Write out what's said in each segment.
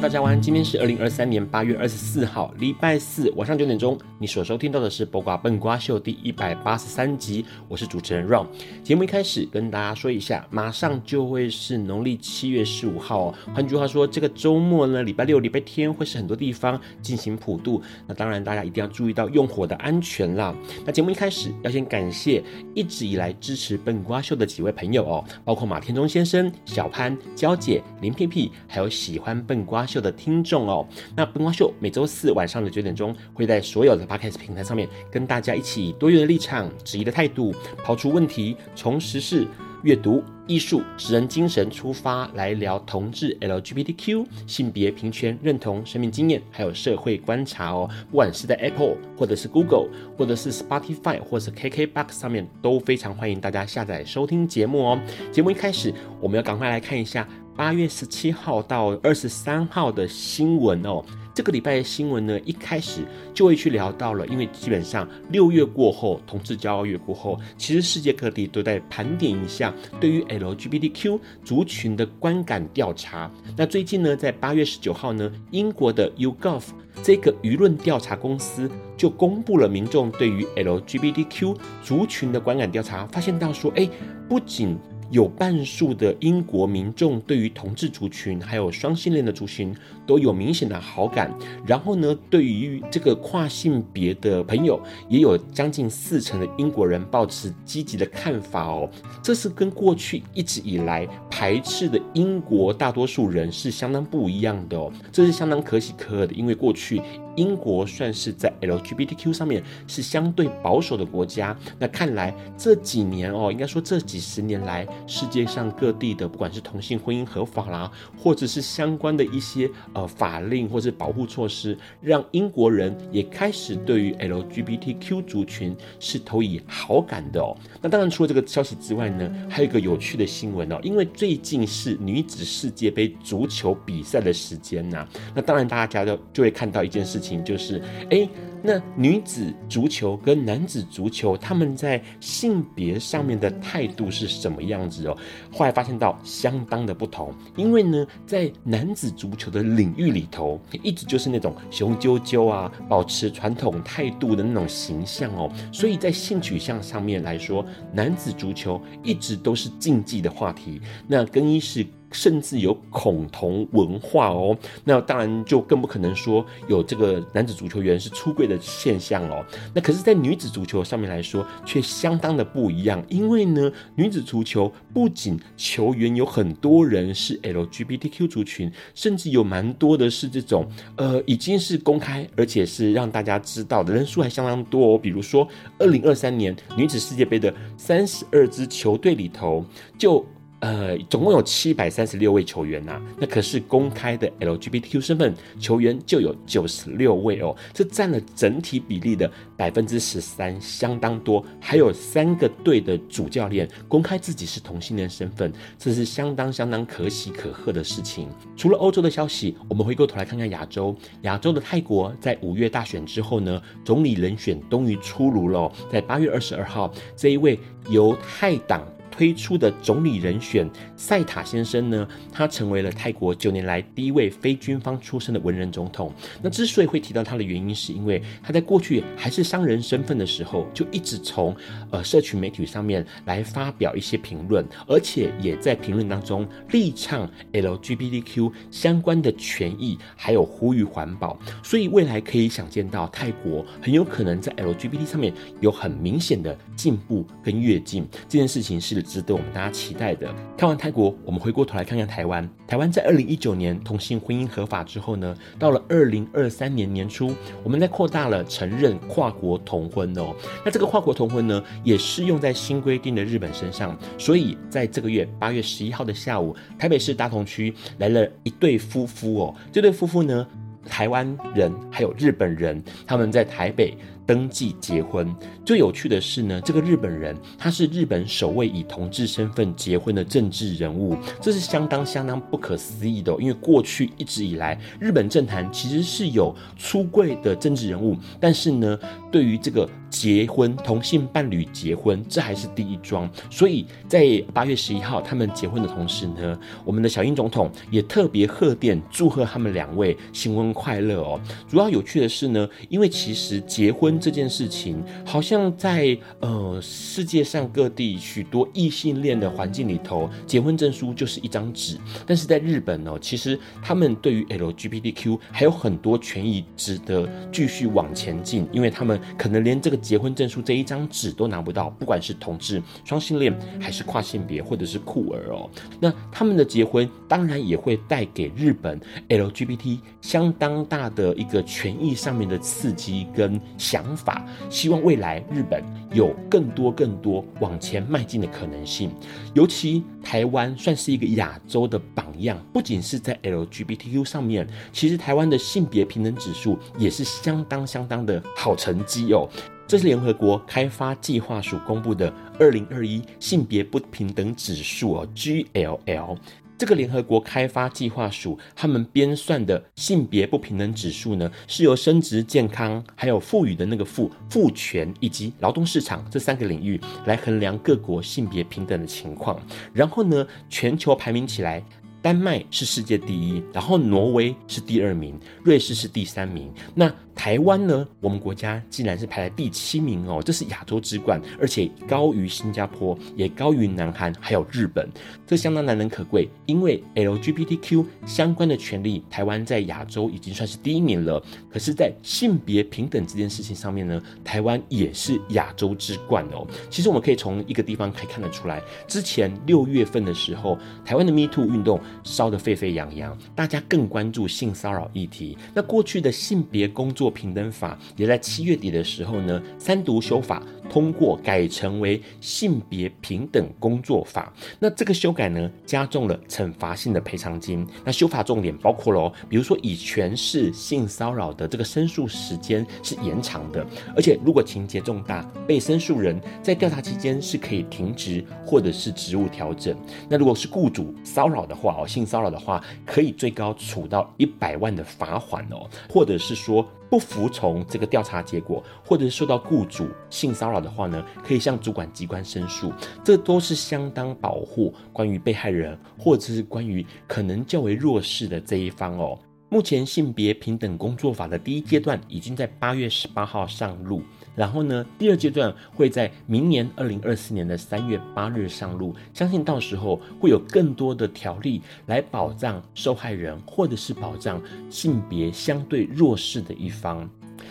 大家晚安。今天是二零二三年八月二十四号，礼拜四晚上九点钟。你所收听到的是《播瓜笨瓜秀》第一百八十三集，我是主持人 Ron。节目一开始跟大家说一下，马上就会是农历七月十五号哦。换句话说，这个周末呢，礼拜六、礼拜天会是很多地方进行普渡。那当然，大家一定要注意到用火的安全啦。那节目一开始要先感谢一直以来支持笨瓜秀的几位朋友哦，包括马天中先生、小潘、娇姐、林屁屁，还有喜欢笨瓜。秀的听众哦，那笨瓜秀每周四晚上的九点钟会在所有的 Podcast 平台上面跟大家一起以多元的立场、质疑的态度，抛出问题，从时事、阅读、艺术、职人精神出发来聊同志、LGBTQ、性别平权、认同、生命经验，还有社会观察哦。不管是在 Apple 或者是 Google 或者是 Spotify 或者是 KKBox 上面，都非常欢迎大家下载收听节目哦。节目一开始，我们要赶快来看一下。八月十七号到二十三号的新闻哦，这个礼拜的新闻呢，一开始就会去聊到了，因为基本上六月过后，同志骄傲月过后，其实世界各地都在盘点一下对于 LGBTQ 族群的观感调查。那最近呢，在八月十九号呢，英国的 YouGov 这个舆论调查公司就公布了民众对于 LGBTQ 族群的观感调查，发现到说，哎，不仅有半数的英国民众对于同志族群还有双性恋的族群都有明显的好感，然后呢，对于这个跨性别的朋友，也有将近四成的英国人抱持积极的看法哦。这是跟过去一直以来排斥的英国大多数人是相当不一样的哦。这是相当可喜可贺的，因为过去英国算是在 LGBTQ 上面是相对保守的国家。那看来这几年哦，应该说这几十年来。世界上各地的，不管是同性婚姻合法啦，或者是相关的一些呃法令或者保护措施，让英国人也开始对于 LGBTQ 族群是投以好感的哦。那当然，除了这个消息之外呢，还有一个有趣的新闻哦，因为最近是女子世界杯足球比赛的时间呐、那当然大家就就会看到一件事情，就是诶。那女子足球跟男子足球，他们在性别上面的态度是什么样子哦？后来发现到相当的不同，因为呢，在男子足球的领域里头，一直就是那种雄赳赳啊，保持传统态度的那种形象哦，所以在性取向上面来说，男子足球一直都是禁忌的话题。那更衣室。甚至有恐同文化哦，那当然就更不可能说有这个男子足球员是出柜的现象哦。那可是，在女子足球上面来说，却相当的不一样。因为呢，女子足球不仅球员有很多人是 LGBTQ 族群，甚至有蛮多的是这种呃，已经是公开而且是让大家知道的人数还相当多哦。比如说，二零二三年女子世界杯的三十二支球队里头就。呃，总共有七百三十六位球员呐、那可是公开的 LGBTQ 身份球员就有九十六位哦，这占了整体比例的百分之十三，相当多。还有三个队的主教练公开自己是同性恋身份，这是相当相当可喜可贺的事情。除了欧洲的消息，我们回过头来看看亚洲，亚洲的泰国在五月大选之后呢，总理人选终于出炉了、在八月二十二号，这一位由泰党。推出的总理人选赛塔先生呢，他成为了泰国九年来第一位非军方出身的文人总统。那之所以会提到他的原因，是因为他在过去还是商人身份的时候，就一直从呃社群媒体上面来发表一些评论，而且也在评论当中力倡 LGBTQ 相关的权益，还有呼吁环保。所以未来可以想见到泰国很有可能在 LGBT 上面有很明显的进步跟跃进。这件事情是。值得我们大家期待的。看完泰国，我们回过头来看看台湾。台湾在二零一九年同性婚姻合法之后呢，到了二零二三年年初，我们在扩大了承认跨国同婚哦。那这个跨国同婚呢，也适用在新规定的日本身上。所以在这个月八月十一号的下午，台北市大同区来了一对夫妇哦。这对夫妇呢，台湾人还有日本人，他们在台北。登记结婚，最有趣的是呢，这个日本人他是日本首位以同志身份结婚的政治人物，这是相当相当不可思议的哦。因为过去一直以来，日本政坛其实是有出柜的政治人物，但是呢，对于这个结婚同性伴侣结婚，这还是第一桩。所以在八月十一号他们结婚的同时呢，我们的小英总统也特别贺电祝贺他们两位新婚快乐哦。主要有趣的是呢，因为其实结婚。这件事情好像在呃世界上各地许多异性恋的环境里头，结婚证书就是一张纸。但是在日本呢，其实他们对于 LGBTQ 还有很多权益值得继续往前进，因为他们可能连这个结婚证书这一张纸都拿不到，不管是同志、双性恋，还是跨性别，或者是酷儿哦。那他们的结婚当然也会带给日本 LGBT 相当大的一个权益上面的刺激跟想法，希望未来日本有更多更多往前迈进的可能性。尤其台湾算是一个亚洲的榜样，不仅是在 LGBTQ 上面，其实台湾的性别平等指数也是相当相当的好成绩哦。这是联合国开发计划署公布的二零二一性别不平等指数哦，GLL。这个联合国开发计划署他们编算的性别不平等指数呢，是由生殖健康、还有赋予的那个赋、赋权以及劳动市场这三个领域来衡量各国性别平等的情况。然后呢，全球排名起来。丹麦是世界第一，然后挪威是第二名，瑞士是第三名。那台湾呢？我们国家竟然是排在第七名哦，这是亚洲之冠，而且高于新加坡，也高于南韩，还有日本，这相当难能可贵。因为 LGBTQ 相关的权利，台湾在亚洲已经算是第一名了。可是，在性别平等这件事情上面呢，台湾也是亚洲之冠哦。其实我们可以从一个地方可以看得出来，之前六月份的时候，台湾的 Me Too 运动。烧得沸沸扬扬，大家更关注性骚扰议题。那过去的性别工作平等法也在七月底的时候呢，三读修法通过，改成为性别平等工作法。那这个修改呢，加重了惩罚性的赔偿金。那修法重点包括了，比如说以权势性骚扰的这个申诉时间是延长的，而且如果情节重大，被申诉人在调查期间是可以停职或者是职务调整。那如果是雇主骚扰的话，性骚扰的话，可以最高处到一百万的罚款哦，或者是说不服从这个调查结果，或者是受到雇主性骚扰的话呢，可以向主管机关申诉，这都是相当保护关于被害人，或者是关于可能较为弱势的这一方哦。目前性别平等工作法的第一阶段已经在八月十八号上路。然后呢，第二阶段会在明年二零二四年的三月八日上路，相信到时候会有更多的条例来保障受害人，或者是保障性别相对弱势的一方。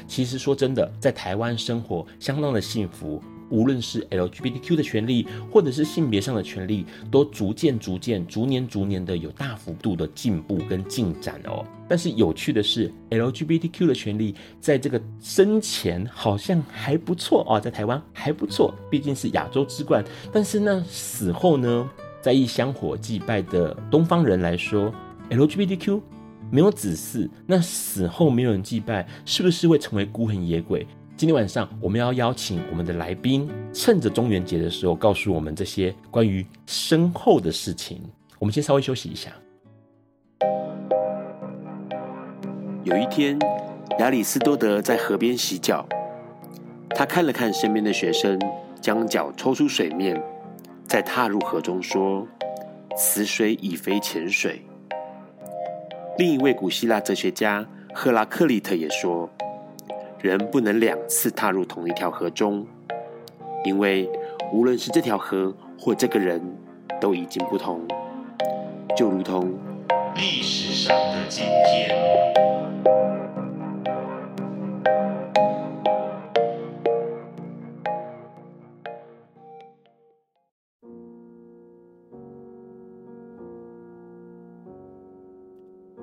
其实说真的，在台湾生活相当的幸福。无论是 LGBTQ 的权利，或者是性别上的权利，都逐渐、逐渐、逐年、逐年的有大幅度的进步跟进展哦。但是有趣的是，LGBTQ 的权利在这个生前好像还不错哦，在台湾还不错，毕竟是亚洲之冠。但是呢，死后呢，在意香火祭拜的东方人来说，LGBTQ 没有子嗣，那死后没有人祭拜，是不是会成为孤魂野鬼？今天晚上我们要邀请我们的来宾，趁着中元节的时候，告诉我们这些关于身后的事情。我们先稍微休息一下。有一天，亚里斯多德在河边洗脚，他看了看身边的学生，将脚抽出水面，再踏入河中，说：“此水已非浅水。”另一位古希腊哲学家赫拉克利特也说：“人不能两次踏入同一条河中，因为无论是这条河或这个人，都已经不同，就如同历史上的今天。”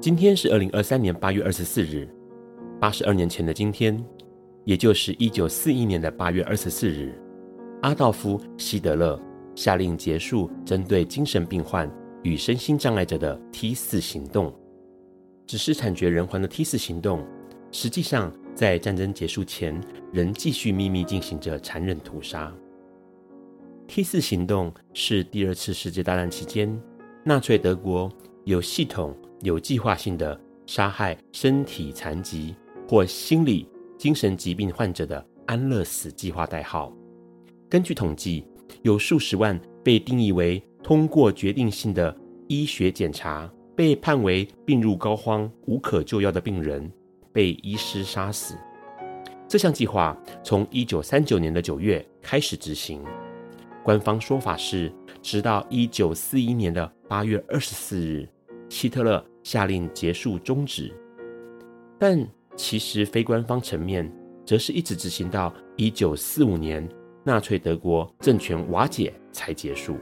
今天是二零二三年八月二十四日，八十二年前的今天，也就是一九四一年的八月二十四日，阿道夫·希特勒下令结束针对精神病患与身心障碍者的 T 四行动。只是惨绝人寰的 T 四行动，实际上在战争结束前仍继续秘密进行着残忍屠杀。T 四行动是第二次世界大战期间纳粹德国有系统。有计划性的杀害身体残疾或心理、精神疾病患者的安乐死计划代号。根据统计，有数十万被定义为通过决定性的医学检查、被判为病入膏肓、无可救药的病人被医师杀死。这项计划从一九三九年的九月开始执行，官方说法是，直到一九四一年的八月二十四日。希特勒下令结束终止，但其实非官方层面，则是一直执行到一九四五年纳粹德国政权瓦解才结束。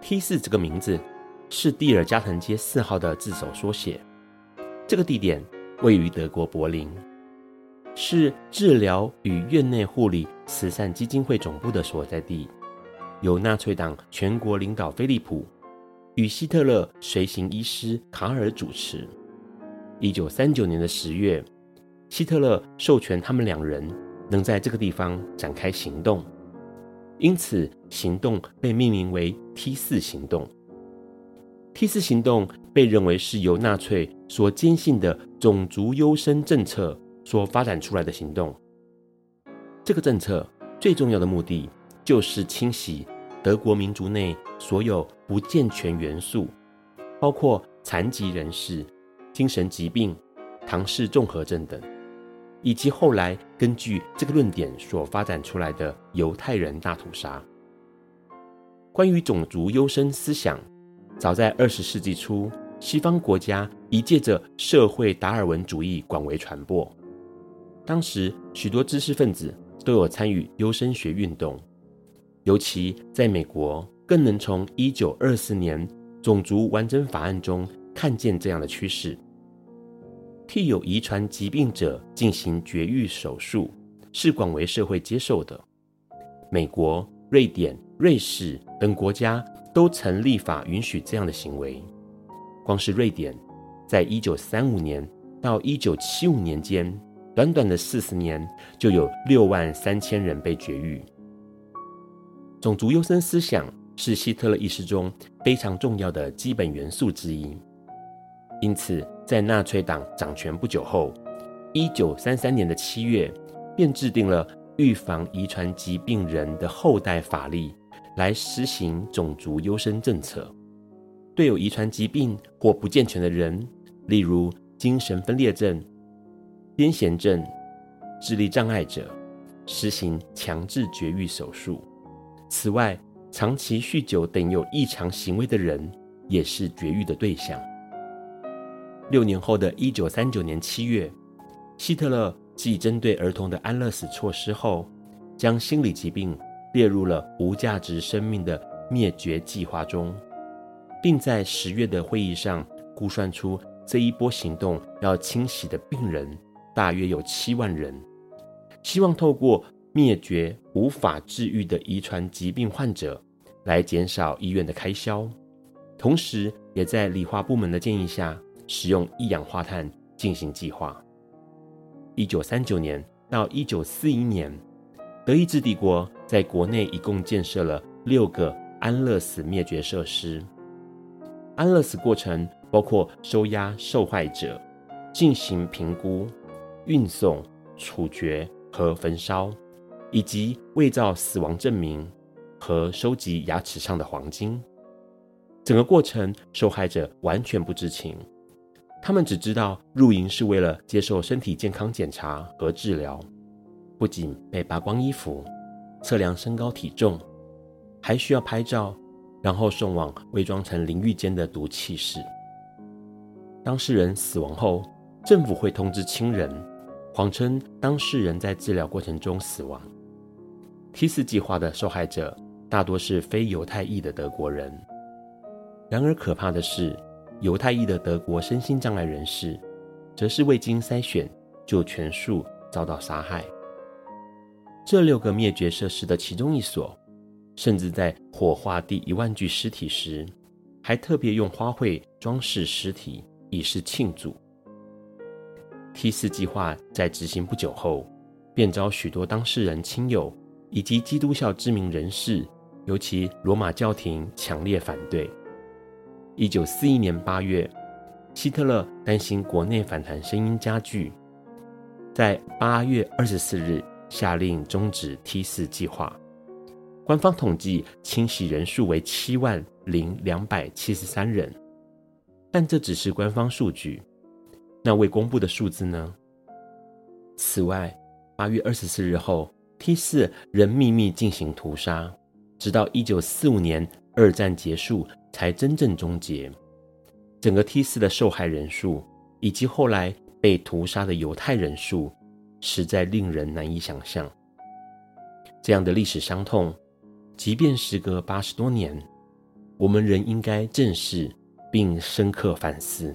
T 四这个名字是蒂尔加滕街四号的字首缩写，这个地点位于德国柏林，是治疗与院内护理慈善基金会总部的所在地，由纳粹党全国领导菲利普。与希特勒随行医师卡尔主持。一九三九年的十月，希特勒授权他们两人能在这个地方展开行动，因此行动被命名为 T 四行动。T 四行动被认为是由纳粹所坚信的种族优生政策所发展出来的行动。这个政策最重要的目的就是清洗德国民族内所有不健全元素，包括残疾人士、精神疾病、唐氏综合症等，以及后来根据这个论点所发展出来的犹太人大屠杀。关于种族优生思想，早在二十世纪初，西方国家已借着社会达尔文主义广为传播。当时许多知识分子都有参与优生学运动。尤其在美国，更能从一九二四年种族完整法案中看见这样的趋势：替有遗传疾病者进行绝育手术是广为社会接受的。美国、瑞典、瑞士等国家都曾立法允许这样的行为。光是瑞典，在一九三五年到一九七五年间，短短的四十年，就有六万三千人被绝育。种族优生思想是希特勒意识中非常重要的基本元素之一，因此在纳粹党掌权不久后，一九三三年的七月，便制定了预防遗传疾病人的后代法律，来实行种族优生政策。对有遗传疾病或不健全的人，例如精神分裂症、癫痫症、智力障碍者，实行强制绝育手术。此外，长期酗酒等有异常行为的人也是绝育的对象。六年后的一九三九年七月，希特勒继针对儿童的安乐死措施后，将心理疾病列入了无价值生命的灭绝计划中，并在十月的会议上估算出这一波行动要清洗的病人大约有七万人，希望透过灭绝无法治愈的遗传疾病患者，来减少医院的开销，同时也在理化部门的建议下，使用一氧化碳进行计划。一九三九年到一九四一年，德意志帝国在国内一共建设了六个安乐死灭绝设施。安乐死过程包括收押受害者、进行评估、运送、处决和焚烧，以及伪造死亡证明和收集牙齿上的黄金。整个过程，受害者完全不知情。他们只知道入营是为了接受身体健康检查和治疗，不仅被扒光衣服、测量身高体重，还需要拍照，然后送往伪装成淋浴间的毒气室。当事人死亡后，政府会通知亲人，谎称当事人在治疗过程中死亡。T 四计划的受害者大多是非犹太裔的德国人，然而可怕的是，犹太裔的德国身心障碍人士，则是未经筛选就全数遭到杀害。这六个灭绝设施的其中一所，甚至在火化第一万具尸体时，还特别用花卉装饰尸体，以示庆祝。T 四计划在执行不久后，便遭许多当事人亲友以及基督教知名人士，尤其罗马教廷强烈反对。一九四一年八月，希特勒担心国内反弹声音加剧，在八月二十四日下令终止 T 四计划。官方统计清洗人数为七万零两百七十三人，但这只是官方数据。那未公布的数字呢？此外，八月二十四日后，，T 四仍秘密进行屠杀，直到一九四五年二战结束。才真正终结。整个 T 四的受害人数，以及后来被屠杀的犹太人数，实在令人难以想象。这样的历史伤痛，即便时隔八十多年，我们仍应该正视并深刻反思。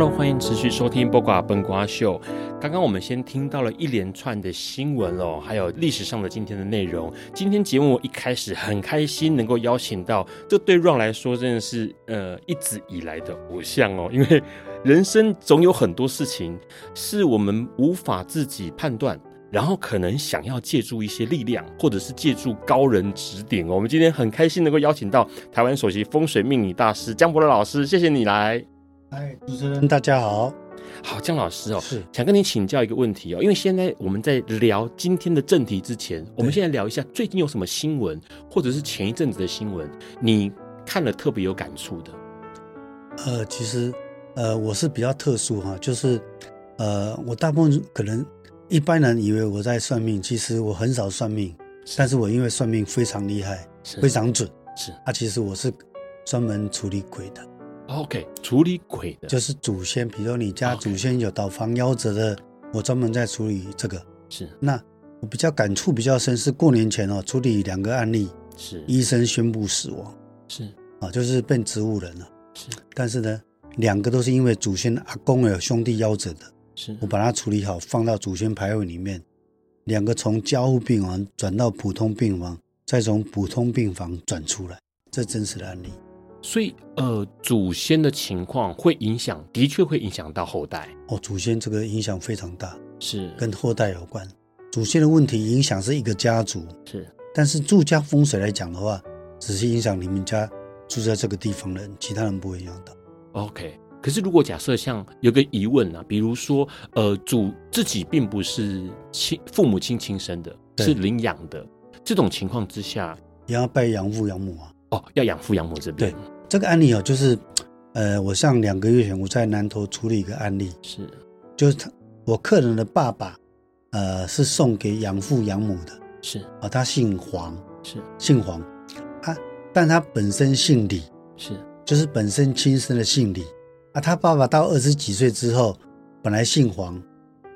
？Hello，欢迎持续收听《播瓜笨瓜秀》。刚刚我们先听到了一连串的新闻哦，还有历史上的今天的内容。今天节目一开始很开心能够邀请到，这对 Ron 来说真的是呃一直以来的偶像哦。因为人生总有很多事情是我们无法自己判断，然后可能想要借助一些力量，或者是借助高人指点哦。我们今天很开心能够邀请到台湾首席风水命理大师江伯乐老师，谢谢你来。嗨，主持人。大家好，好，江老师哦，是。想跟你请教一个问题哦，因为现在我们在聊今天的正题之前，我们现在聊一下最近有什么新闻，或者是前一阵子的新闻，你看了特别有感触的。呃，其实呃，我是比较特殊哈，就是呃，我大部分可能一般人以为我在算命，其实我很少算命，但是我因为算命非常厉害，非常准，是。啊，其实我是专门处理鬼的。OK，处理鬼的，就是祖先，比如你家祖先有倒房夭折的，我专门在处理这个。是，那我比较感触比较深，是过年前哦，处理两个案例，是。医生宣布死亡，是。啊，就是变植物人了，是。但是呢，两个都是因为祖先阿公有兄弟夭折的，是。我把它处理好，放到祖先牌位里面，两个从交互病房转到普通病房，再从普通病房转出来，这真实的案例。所以，呃，祖先的情况会影响，的确会影响到后代。哦，祖先这个影响非常大，是跟后代有关。祖先的问题影响是一个家族，是。但是住家风水来讲的话，只是影响你们家住在这个地方的人，其他人不会影响到。OK。可是如果假设像有个疑问啊，比如说，呃，祖自己并不是亲父母亲亲生的，是领养的。这种情况之下，也要拜养父养母啊。哦，要养父养母这边。对，这个案例哦，就是，呃，我上两个月前我在南投处理一个案例，是，就是他我客人的爸爸，呃，是送给养父养母的，是。啊、哦，他姓黄，是。姓黄，他但他本身姓李，是，就是本身亲生的姓李，啊，他爸爸到二十几岁之后，本来姓黄，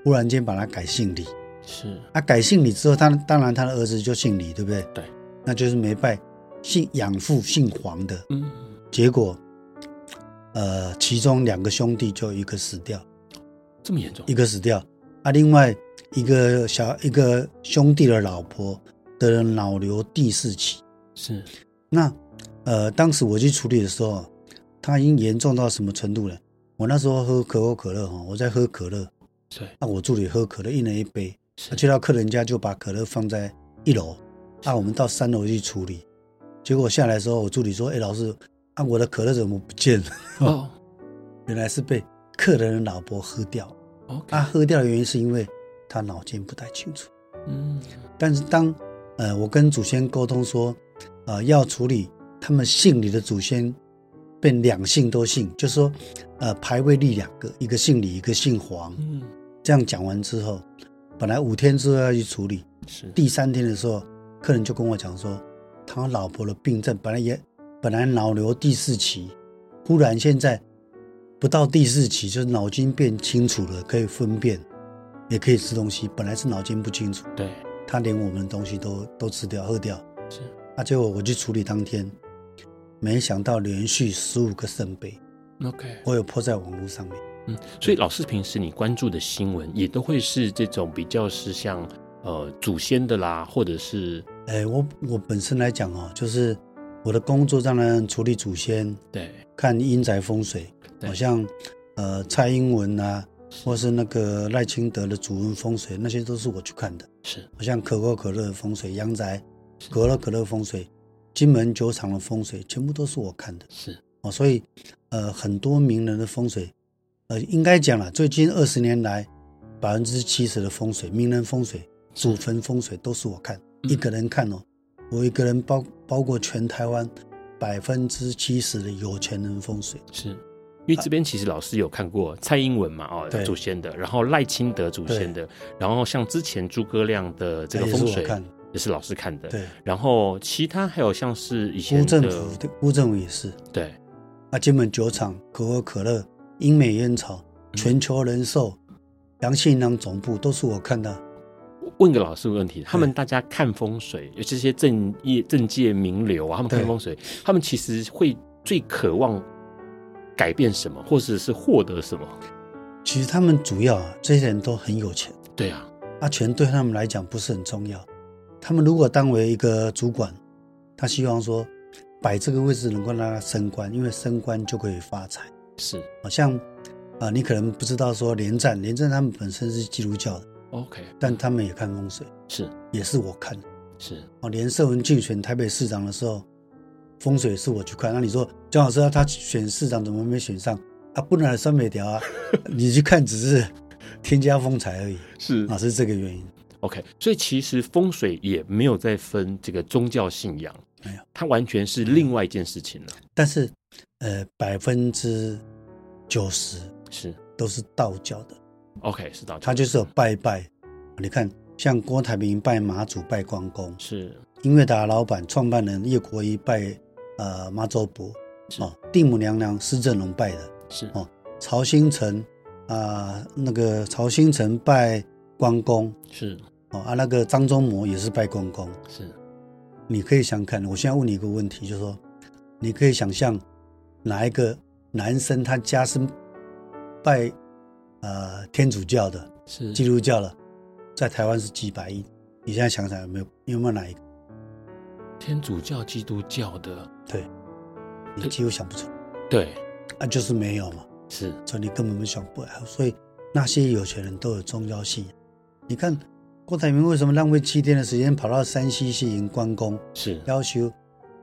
忽然间把他改姓李，是，啊，改姓李之后，他当然他的儿子就姓李，对不对？对，那就是没拜。姓养父姓黄的，嗯，结果，呃，其中两个兄弟就一个死掉，这么严重，一个死掉，啊，另外一个小一个兄弟的老婆得了脑瘤第四期，是，那，呃，当时我去处理的时候，他已经严重到什么程度了？我那时候喝可口可乐哈，我在喝可乐，对，那我助理喝可乐，一人一杯，去到客人家就把可乐放在一楼，啊，我们到三楼去处理。结果下来的时候，我助理说：“哎，老师，啊，我的可乐怎么不见了？哦，原来是被客人的老婆喝掉。他、okay. 啊、喝掉的原因是因为他脑筋不太清楚。嗯，但是当呃我跟祖先沟通说，呃要处理他们姓李的祖先变两姓都姓，就是说呃排位立两个，一个姓李，一个姓黄。嗯，这样讲完之后，本来五天之后要去处理，是第三天的时候，客人就跟我讲说。”他老婆的病症本来也本来脑瘤第四期，忽然现在不到第四期，就是脑筋变清楚了，可以分辨，也可以吃东西。本来是脑筋不清楚，对，他连我们的东西都都吃掉喝掉。是，那结果我去处理当天，没想到连续十五个圣杯。OK，我有 po 在网络上面。嗯，所以老师平时你关注的新闻也都会是这种比较是像呃祖先的啦，或者是。哎，我我本身来讲哦，就是我的工作当然处理祖先，对，看阴宅风水，好像呃蔡英文啊，或是那个赖清德的祖坟风水，那些都是我去看的。是，好像可口可乐的风水、阳宅、可乐可乐风水、金门酒厂的风水，全部都是我看的。是哦，所以呃很多名人的风水，呃应该讲了，最近二十年来百分之七十的风水、名人风水、祖坟风水都是我看。一个人看哦，我一个人包包括全台湾百分之七十的有钱人风水，是。因为这边其实老师有看过蔡英文嘛，哦，祖先的，然后赖清德祖先的，然后像之前诸葛亮的这个风水也是老师看的，对，然后其他还有像是以前辜振甫的辜政府也是，对，啊，金门酒厂、可口可乐、英美烟草、全球人寿、杨信银行总部都是我看的。问个老师的问题，他们大家看风水，有这些政业政界名流啊，他们看风水，他们其实会最渴望改变什么，或者是获得什么？其实他们主要啊，这些人都很有钱。对啊，啊，钱对他们来讲不是很重要。他们如果当为一个主管，他希望说摆这个位置能够让他升官，因为升官就可以发财。是，好像啊，你可能不知道说连战，连战他们本身是基督教的。OK，但他们也看风水，是，也是我看的，是哦。连社文竞选台北市长的时候，风水是我去看。那你说江老师他选市长怎么没选上？啊，不能三美条啊，你去看只是添加风采而已，是啊，是这个原因。OK，所以其实风水也没有在分这个宗教信仰，没有，它完全是另外一件事情了。但是，呃，百分之九十是都是道教的。OK，是道教，他就是有拜拜。你看，像郭台铭拜马祖、拜关公，是音乐达老板、创办人叶国一拜呃妈祖婆，哦，地母娘娘施正荣拜的，是哦，曹兴诚啊，那个曹兴诚拜关公，是哦啊，那个张忠谋也是拜关公，是。你可以想看，我现在问你一个问题，就是说，你可以想象哪一个男生他家是拜？呃，天主教的，是基督教的，在台湾是几百亿。你现在想想有没有？有没有哪一个？天主教、基督教的，对，你几乎想不出。对，啊，就是没有嘛。是，所以你根本没想不来。所以那些有钱人都有宗教信仰。你看郭台铭为什么浪费七天的时间跑到山西去迎关公？是要求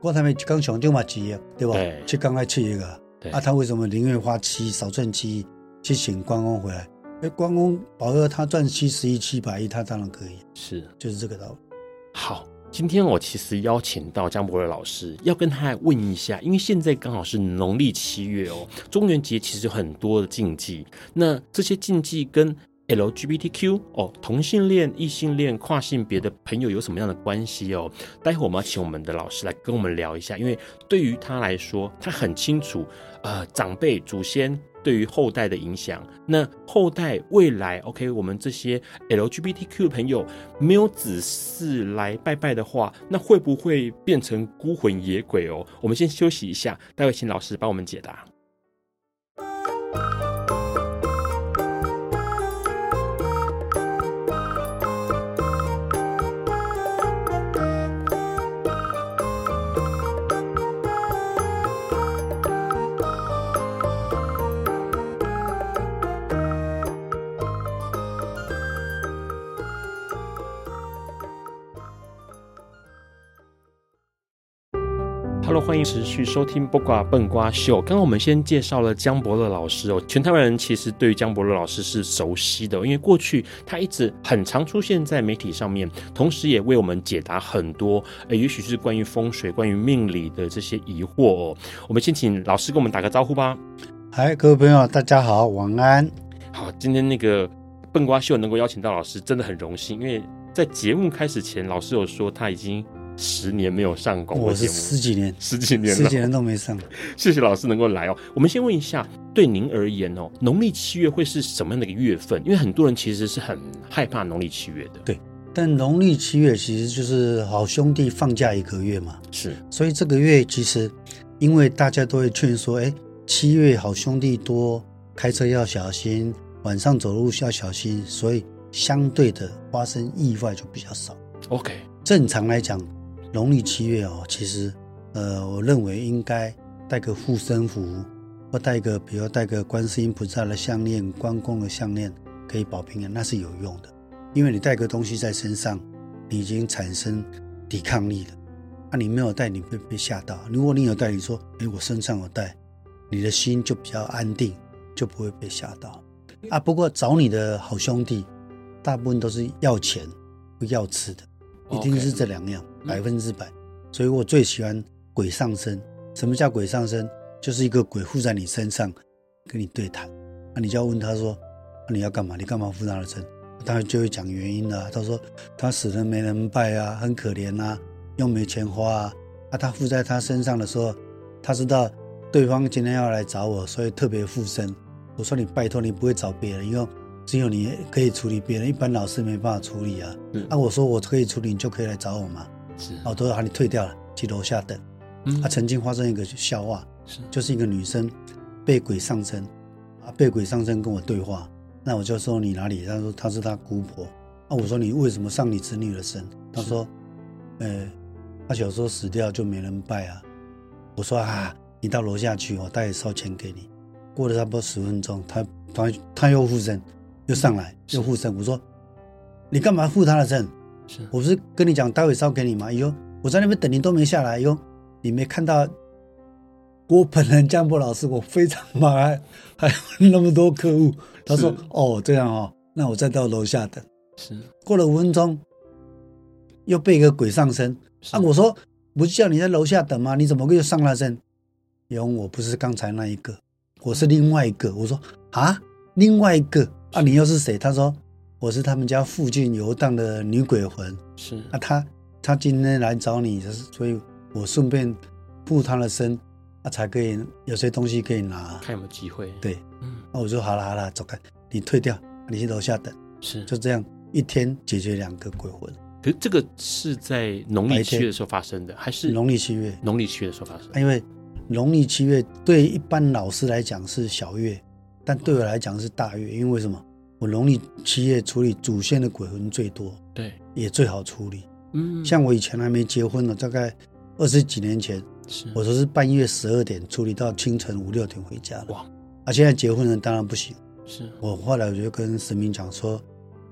郭台铭刚想就嘛几亿，对吧？对，去刚才去一个。对，啊，他为什么宁愿花七亿少赚七亿？去请关公回来，哎，关公保佑他赚七十亿、七百亿，他当然可以。是，就是这个道理。好，今天我其实邀请到江博瑞老师，要跟他来问一下，因为现在刚好是农历七月哦，中元节其实有很多的禁忌，那这些禁忌跟 LGBTQ 哦，同性恋、异性恋、跨性别的朋友有什么样的关系哦？待会我们要请我们的老师来跟我们聊一下，因为对于他来说，他很清楚，呃，长辈、祖先。对于后代的影响，那后代未来，OK，我们这些 LGBTQ 的朋友没有子嗣来拜拜的话，那会不会变成孤魂野鬼哦？我们先休息一下，待会请老师帮我们解答。Hello，欢迎持续收听《卜卦笨瓜秀》。刚刚我们先介绍了江伯乐老师哦，全台湾人其实对于江伯乐老师是熟悉的，因为过去他一直很常出现在媒体上面，同时也为我们解答很多，呃，也许是关于风水、关于命理的这些疑惑哦。我们先请老师跟我们打个招呼吧。嗨，各位朋友，大家好，晚安。好，今天那个笨瓜秀能够邀请到老师，真的很荣幸，因为在节目开始前，老师有说他已经。十年没有上过，我是十几年，十几年，十几年都没上。谢谢老师能够来哦。我们先问一下，对您而言哦，农历七月会是什么样的一个月份？因为很多人其实是很害怕农历七月的。对，但农历七月其实就是好兄弟放假一个月嘛。是，所以这个月其实，因为大家都会劝说，哎，七月好兄弟多，开车要小心，晚上走路要小心，所以相对的发生意外就比较少。OK，正常来讲。农历七月哦，其实，呃，我认为应该带个护身符，或带个，比如带个观世音菩萨的项链、关公的项链，可以保平安，那是有用的。因为你带个东西在身上，你已经产生抵抗力了。啊，你没有带，你会被吓到。如果你有带，你说，哎，我身上有带，你的心就比较安定，就不会被吓到。啊，不过找你的好兄弟，大部分都是要钱不要吃的。一定是这两样，百分之百。所以我最喜欢鬼上身。什么叫鬼上身？就是一个鬼附在你身上，跟你对谈。那你就要问他说：“那你要干嘛？你干嘛附他的身？”他就会讲原因了。他说：“他死了没人拜啊，很可怜啊，又没钱花啊。”啊，他附在他身上的时候，他知道对方今天要来找我，所以特别附身。我说：“你拜托，你不会找别人，因为。”只有你可以处理别人，一般老师没办法处理啊。那、啊、我说我可以处理，你就可以来找我嘛。是，我都把你退掉了，去楼下等。嗯，他、啊、曾经发生一个笑话，是，就是一个女生被鬼上身，啊，被鬼上身跟我对话。那我就说你哪里？他说他是他姑婆。啊，我说你为什么上你侄女的身？他说，呃，他小时候死掉就没人拜啊。我说啊，你到楼下去，我待会烧钱给你。过了差不多十分钟，他他他又附身。又上来又附身，我说你干嘛附他的身？是我不是跟你讲待会烧给你吗？哟，我在那边等你都没下来哟，你没看到我本人江波老师，我非常忙，还还有那么多客户。他说哦这样哦，那我再到楼下等。是过了五分钟，又被一个鬼上身啊！我说不是叫你在楼下等吗？你怎么又上了身？哟，我不是刚才那一个，我是另外一个。我说啊，另外一个。啊，你又是谁？他说我是他们家附近游荡的女鬼魂。是啊，他他今天来找你，所以我顺便附他的身，啊，才可以有些东西可以拿，看有没有机会。对，嗯，那我说好了好了，走开，你退掉，你去楼下等。是，就这样一天解决两个鬼魂。可是这个是在农历七月的时候发生的，还是农历七月？农历七月的时候发生。因为农历七月对一般老师来讲是小月。但对我来讲是大月，因为为什么？我农历七月处理祖先的鬼魂最多，对，也最好处理。嗯，像我以前还没结婚呢，大概二十几年前，是我都是半夜十二点处理到清晨五六点回家了。哇，啊，现在结婚了当然不行。是我后来我就跟神明讲说，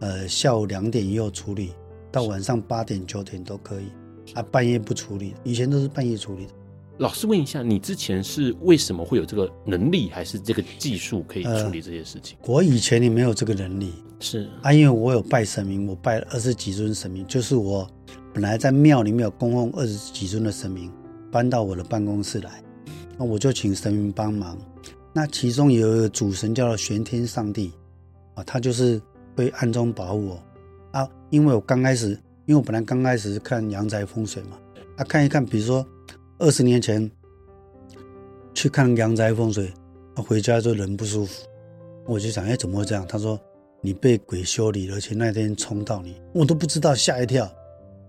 呃，下午两点以后处理，到晚上八点九点都可以。啊，半夜不处理，以前都是半夜处理的。老师问一下，你之前是为什么会有这个能力，还是这个技术可以处理这些事情？呃、我以前也没有这个能力，是啊，因为我有拜神明，我拜了二十几尊神明，就是我本来在庙里面有供奉二十几尊的神明，搬到我的办公室来，那我就请神明帮忙。那其中有一个主神叫做玄天上帝啊，他就是会暗中保护我啊。因为我刚开始，因为我本来刚开始是看阳宅风水嘛，啊，看一看，比如说二十年前去看阳宅风水，他回家就人不舒服，我就想，哎，怎么会这样？他说你被鬼修理，而且那天冲到你，我都不知道，吓一跳。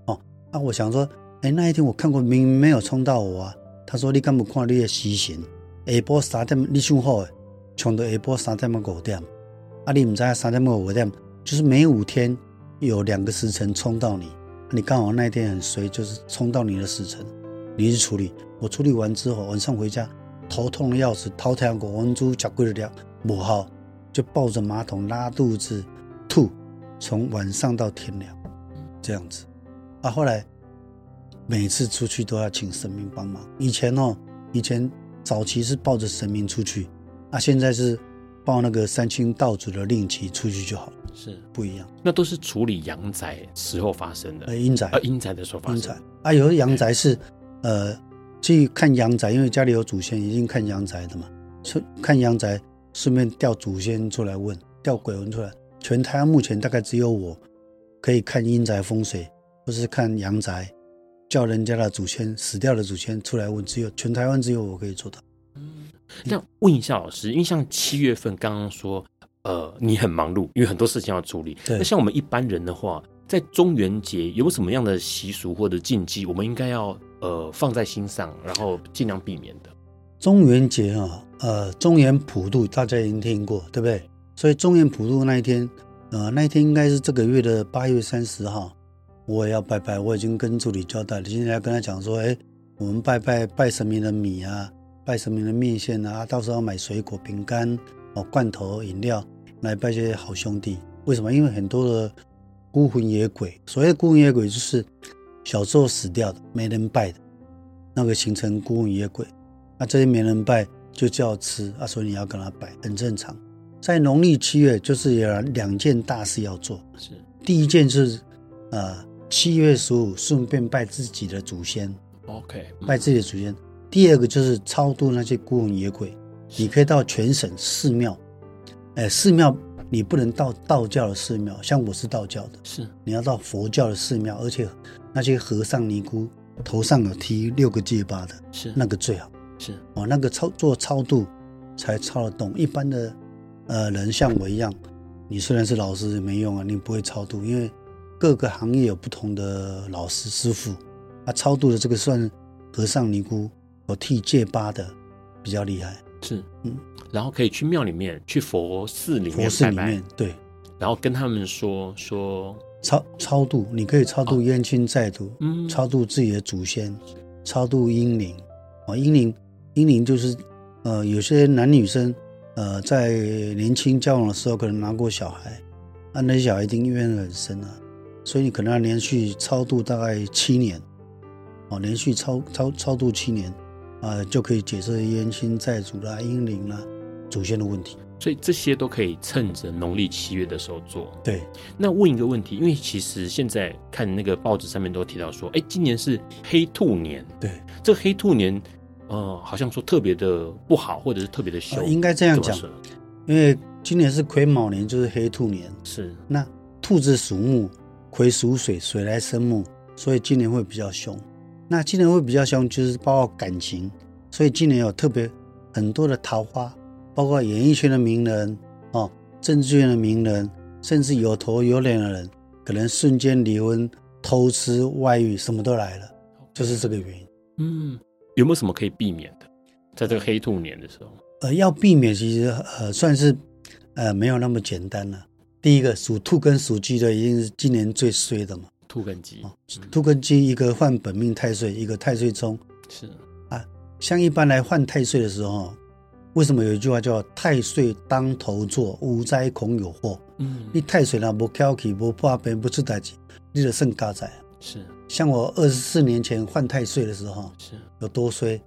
哦，那我想说，哎，那一天我看过，明明没有冲到我啊。他说你敢不看你的时辰？下晡三点，你想好诶，冲到下晡三点五点，啊，你唔知三点五点，就是每五天有两个时辰冲到你，你刚好那一天很衰，就是冲到你的时辰，你去处理。我处理完之后，晚上回家头痛的要死，头疼过温猪脚跪了掉，不好，就抱着马桶拉肚子吐，从晚上到天亮，这样子。啊，后来每次出去都要请神明帮忙。以前哦，以前。早期是抱着神明出去，啊，现在是抱那个三清道祖的令旗出去就好了，是不一样。那都是处理阳宅时候发生的，呃，阴宅，呃，阴宅的时候发生。阴宅啊，有的阳宅是，呃，去看阳宅，因为家里有祖先，一定看阳宅的嘛。去看阳宅，顺便调祖先出来问，调鬼魂出来。全台湾目前大概只有我可以看阴宅风水，或是看阳宅。叫人家的祖先死掉的祖先出来问，只有全台湾只有我可以做到。嗯，那问一下老师，因为像七月份刚刚说，呃，你很忙碌，因为很多事情要处理。对。那像我们一般人的话，在中元节有什么样的习俗或者禁忌，我们应该要呃放在心上，然后尽量避免的？中元节啊，呃，中元普渡大家已经听过，对不对？所以中元普渡那一天，呃，那一天应该是这个月的八月三十号。我也要拜拜，我已经跟助理交代了。今天要跟他讲说，哎，我们拜拜拜神明的米啊，拜神明的面线啊，到时候要买水果、饼干、哦罐头、饮料来拜这些好兄弟。为什么？因为很多的孤魂野鬼，所谓的孤魂野鬼就是小时候死掉的，没人拜的，那个形成孤魂野鬼。那这些没人拜就叫吃啊，所以你要跟他拜，很正常。在农历七月，就是有两件大事要做。是，第一件是，呃。七月十五，顺便拜自己的祖先。OK，拜自己的祖先。第二个就是超度那些孤魂野鬼。你可以到全省寺庙，哎，寺庙你不能到道教的寺庙，像我是道教的，是你要到佛教的寺庙，而且那些和尚尼姑头上有剃六个戒疤的，是那个最好。是哦，那个超做超度才超得动。一般的呃人像我一样，你虽然是老师也没用啊，你不会超度，因为。各个行业有不同的老师师傅，啊，超度的这个算和尚尼姑，有剃戒疤的比较厉害。是，嗯，然后可以去庙里面，去佛寺里面，佛寺里面对，然后跟他们说说超超度，你可以超度冤亲债主，嗯，超度自己的祖先，超度阴灵，啊，阴灵阴灵就是呃，有些男女生呃，在年轻交往的时候可能拿过小孩，啊，那些小孩一定怨恨很深啊。所以你可能要连续超度大概七年，哦，连续超超超度七年，啊、呃，就可以解释冤亲债主啦、阴灵啦、祖先的问题。所以这些都可以趁着农历七月的时候做。对。那问一个问题，因为其实现在看那个报纸上面都提到说，哎，今年是黑兔年。对。这个黑兔年，呃，好像说特别的不好，或者是特别的凶。呃、应该这样讲，因为今年是癸卯年，就是黑兔年。是。那兔子属木。癸属水，水来生木，所以今年会比较凶。那今年会比较凶，就是包括感情，所以今年有特别很多的桃花，包括演艺圈的名人哦，政治圈的名人，甚至有头有脸的人，可能瞬间离婚、偷吃、外遇，什么都来了，就是这个原因。嗯，有没有什么可以避免的？在这个黑兔年的时候，呃，要避免，其实呃，算是呃，没有那么简单了。第一个属兔跟属鸡的，一定是今年最衰的嘛。兔跟鸡，兔跟鸡，一个犯本命太岁，一个太岁冲。是啊，像一般来犯太岁的时候，为什么有一句话叫“太岁当头坐，无灾恐有祸”？嗯，你太岁呢，不挑起，不怕别人，不出大吉，你就剩嘎仔。是，像我二十四年前犯太岁的时候，是有多衰？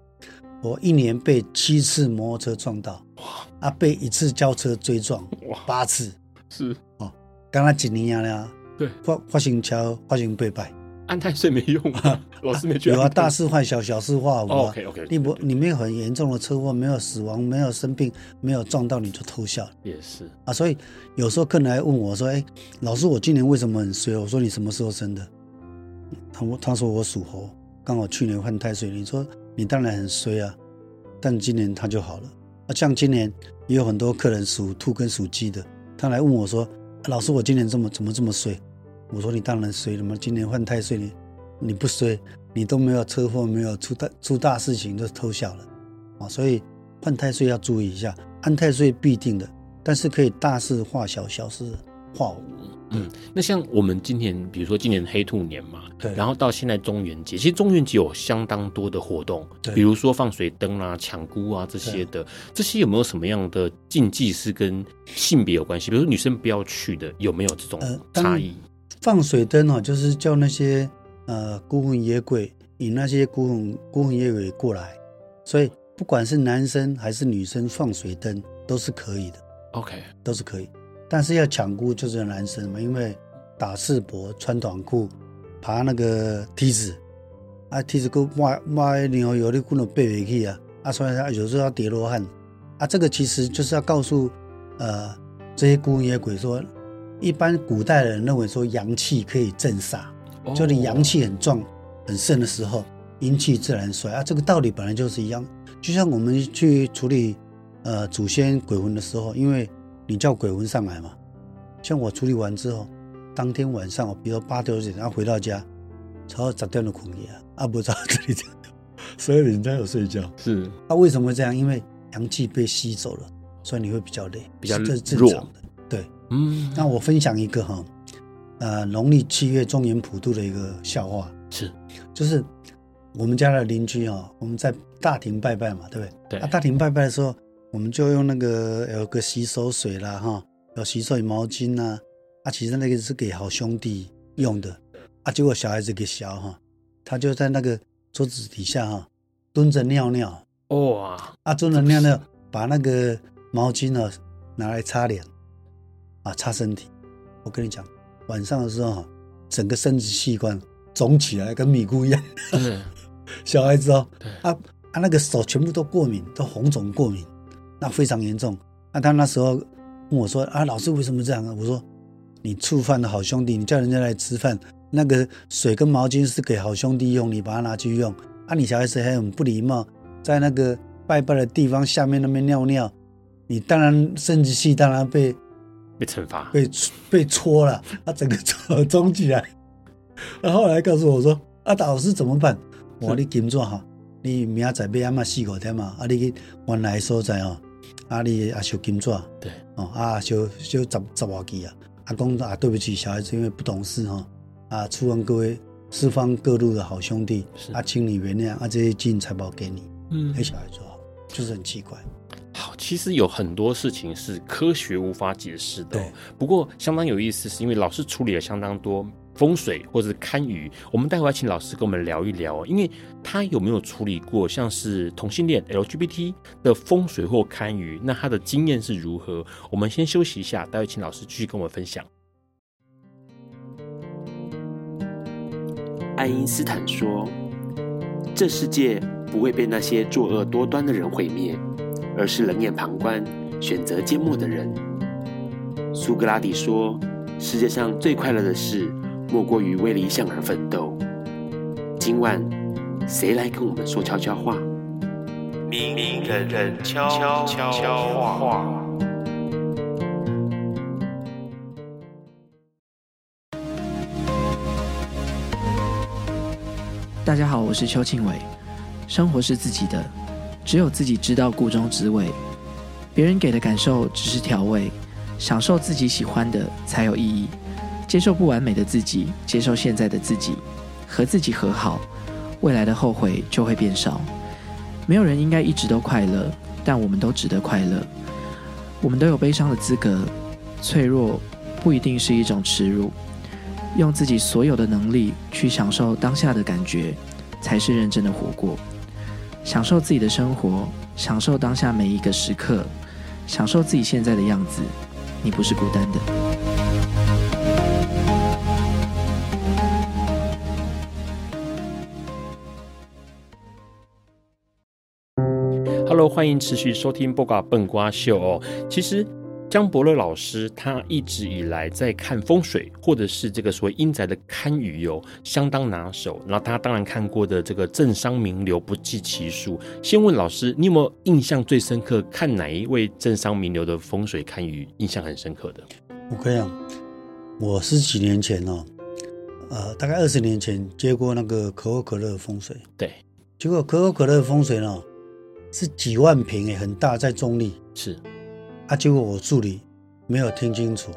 我一年被七次摩托车撞到，哇！啊，被一次轿车追撞，哇，八次。是哦，刚刚几年呀？对，发发行桥发生八败，安太岁没用啊，老师没觉得有啊，大事化小，小事化无啊。OK OK，你不你没有很严重的车祸，没有死亡，没有生病，没有撞到你就偷笑。也是啊，所以有时候客人来问我说：“哎，老师，我今年为什么很衰？”我说：“你什么时候生的？”他他说我属猴，刚好去年犯太岁。你说你当然很衰啊，但今年他就好了。啊，像今年也有很多客人属兔跟属鸡的，他来问我说：“老师，我今年这么怎么这么衰？”我说你当然衰了嘛，今年犯太岁，你你不衰，你都没有车祸，没有出大出大事情，都偷笑了啊！所以犯太岁要注意一下，安太岁必定的，但是可以大事化小，小事化无。嗯，那像我们今年，比如说今年黑兔年嘛，对，然后到现在中元节，其实中元节有相当多的活动，对，比如说放水灯啊、抢孤啊这些的，这些有没有什么样的禁忌是跟性别有关系？比如说女生不要去的，有没有这种差异？呃放水灯哦，就是叫那些呃孤魂野鬼引那些孤魂孤魂野鬼过来，所以不管是男生还是女生放水灯都是可以的。OK，都是可以，但是要抢孤就是男生嘛，因为打赤膊、穿短裤、爬那个梯子啊，梯子够挖挖牛有的可能背回去啊，啊，所以他有时候要叠罗汉啊，这个其实就是要告诉呃这些孤魂野鬼说。一般古代的人认为说阳气可以镇煞，就你阳气很壮很盛的时候，阴气自然衰啊。这个道理本来就是一样，就像我们去处理呃祖先鬼魂的时候，因为你叫鬼魂上来嘛，像我处理完之后，当天晚上我比如说八九点，然后回到家，超早掉的孔爷啊，啊不知道这里这样，所以人家有睡觉是。那、啊、为什么会这样？因为阳气被吸走了，所以你会比较累，比较这是正常的。对，嗯，那我分享一个哈，呃，农历七月中元普渡的一个笑话，是，就是我们家的邻居啊，我们在大庭拜拜嘛，对不对？对。啊，大庭拜拜的时候，我们就用那个有个洗手水啦，哈，有洗手毛巾呐，啊，其实那个是给好兄弟用的，啊，结果小孩子给小哈，他就在那个桌子底下哈蹲着尿尿，哇，啊，蹲着尿尿，把那个毛巾呢拿来擦脸。啊，擦身体！我跟你讲，晚上的时候，整个生殖器官肿起来，跟米糊一样。嗯，小孩子哦，啊啊，那个手全部都过敏，都红肿过敏，那非常严重。那他那时候问我说：“啊，老师为什么这样啊？”我说：“你触犯了好兄弟，你叫人家来吃饭，那个水跟毛巾是给好兄弟用，你把它拿去用。啊，你小孩子还很不礼貌，在那个拜拜的地方下面那边尿尿，你当然生殖器当然被。”被惩罚，被被戳了，他整个肿肿起来。然后来告诉我说：“啊，老师怎么办？我说你金做哈，你明仔载要阿妈四五天嘛，啊，你去原来所在哦，啊，你啊烧金做，对，哦，啊烧烧十十瓦基啊，阿公啊，对不起，小孩子因为不懂事哈，啊，出问各位四方各路的好兄弟，啊，请你原谅，啊，这些金财宝给你，嗯，给小孩做好，就是很奇怪。”好，其实有很多事情是科学无法解释的。对，不过相当有意思，是因为老师处理了相当多风水或者是堪舆。我们待会要请老师跟我们聊一聊，因为他有没有处理过像是同性恋 LGBT 的风水或堪舆？那他的经验是如何？我们先休息一下，待会请老师继续跟我们分享。爱因斯坦说：“这世界不会被那些作恶多端的人毁灭。”而是冷眼旁观、选择缄默的人。苏格拉底说：“世界上最快乐的事，莫过于为理想而奋斗。”今晚，谁来跟我们说悄悄话？明人人悄悄话。大家好，我是邱庆伟。生活是自己的。只有自己知道个中滋味，别人给的感受只是调味，享受自己喜欢的才有意义。接受不完美的自己，接受现在的自己，和自己和好，未来的后悔就会变少。没有人应该一直都快乐，但我们都值得快乐。我们都有悲伤的资格，脆弱不一定是一种耻辱。用自己所有的能力去享受当下的感觉，才是认真的活过。享受自己的生活，享受当下每一个时刻，享受自己现在的样子。你不是孤单的。Hello，欢迎持续收听《布瓜笨瓜秀》哦。其实江伯乐老师他一直以来在看风水，或者是这个所谓阴宅的堪舆哦，相当拿手。那他当然看过的这个政商名流不计其数。先问老师，你有没有印象最深刻？看哪一位政商名流的风水堪舆印象很深刻的？我跟你讲，我十几年前哦，呃，大概二十年前接过那个可口可乐的风水，对，结果可口可乐的风水呢？是几万平诶，很大，在中坜。是，啊，结果我助理没有听清楚，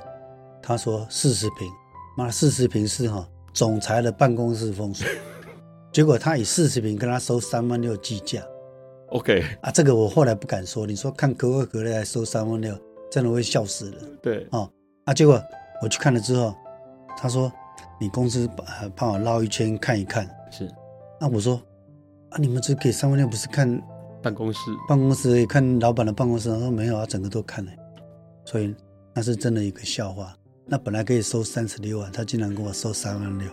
他说四十平，妈，四十平是哈总裁的办公室风水，结果他以四十平跟他收三万六计价。OK，啊，这个我后来不敢说，你说看可口可乐还收三万六，真的会笑死人。对，哦，啊，结果我去看了之后，他说你公司帮我绕一圈看一看。是，那我说啊，你们只给三万六，不是看？办公室，办公室看老板的办公室，他说没有啊，整个都看了，所以那是真的一个笑话。那本来可以收三十六万，他竟然给我收三万六，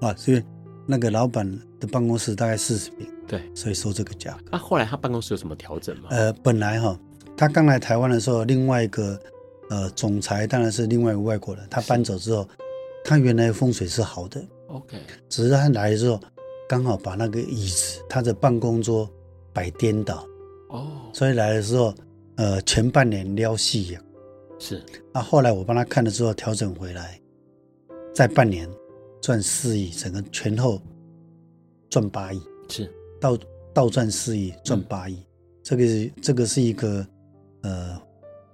啊，所以那个老板的办公室大概四十平，对，所以收这个价格。那、啊、后来他办公室有什么调整吗？呃，本来哈，他刚来台湾的时候，另外一个呃总裁当然是另外一个外国人，他搬走之后，他原来风水是好的，OK，只是他来的时候刚好把那个椅子，他的办公桌。摆颠倒。哦，所以来的时候，呃，前半年撩戏呀，是。那后来我帮他看了之后调整回来，在半年赚四亿，整个前后赚八亿，是。倒倒赚四亿赚八亿，这个这个是一个呃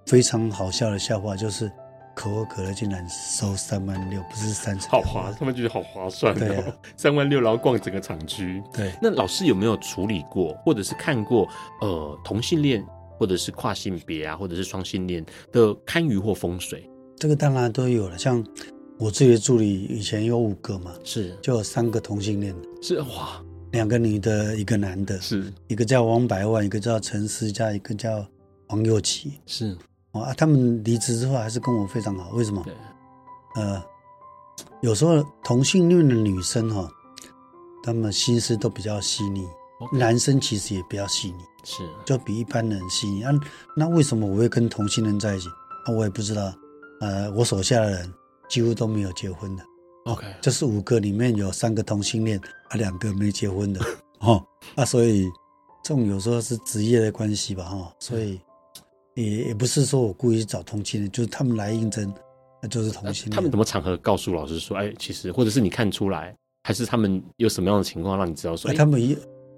非常好笑的笑话，就是。可口可乐竟然收三万六，不是三十，好划，他们觉得好划算哦。对啊，三万六，然后逛整个厂区。对，那老师有没有处理过，或者是看过呃同性恋，或者是跨性别啊，或者是双性恋的堪舆或风水？这个当然都有了。像我自己的助理以前有五个嘛，是就有三个同性恋的，是哇，两个女的，一个男的，是一个叫王百万，一个叫陈思佳，一个叫王佑琪，是。啊，他们离职之后还是跟我非常好，为什么？对，呃，有时候同性恋的女生哈，他们心思都比较细腻.男生其实也比较细腻，是，就比一般人细腻。啊，那为什么我会跟同性人在一起？啊，我也不知道。呃，我手下的人几乎都没有结婚的。OK，就是五个里面有三个同性恋，啊，两个没结婚的。哦，啊，所以这种有时候是职业的关系吧，哈，所以。也也不是说我故意找同性恋，就是他们来应征，那就是同性恋。他们怎么场合告诉老师说，哎，其实或者是你看出来，还是他们有什么样的情况让你知道说？哎，他们一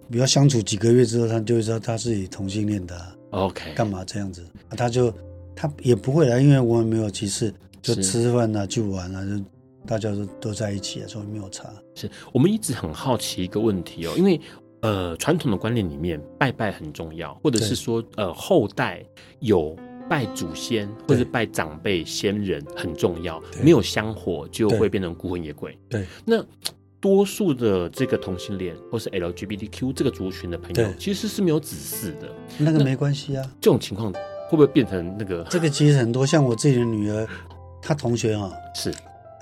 比较相处几个月之后，他就会知道他是同性恋的。OK，干嘛这样子？他就他也不会来，因为我们没有歧视，就吃饭啊，去玩啊，就大家都都在一起啊，所以没有差。是我们一直很好奇一个问题哦，因为。呃，传统的观念里面，拜拜很重要，或者是说，呃，后代有拜祖先或者拜长辈先人很重要，没有香火就会变成孤魂野鬼。对，那多数的这个同性恋或是 LGBTQ 这个族群的朋友，其实是没有子嗣的。那个没关系啊，这种情况会不会变成那个？这个其实很多，像我自己的女儿，她同学啊，是，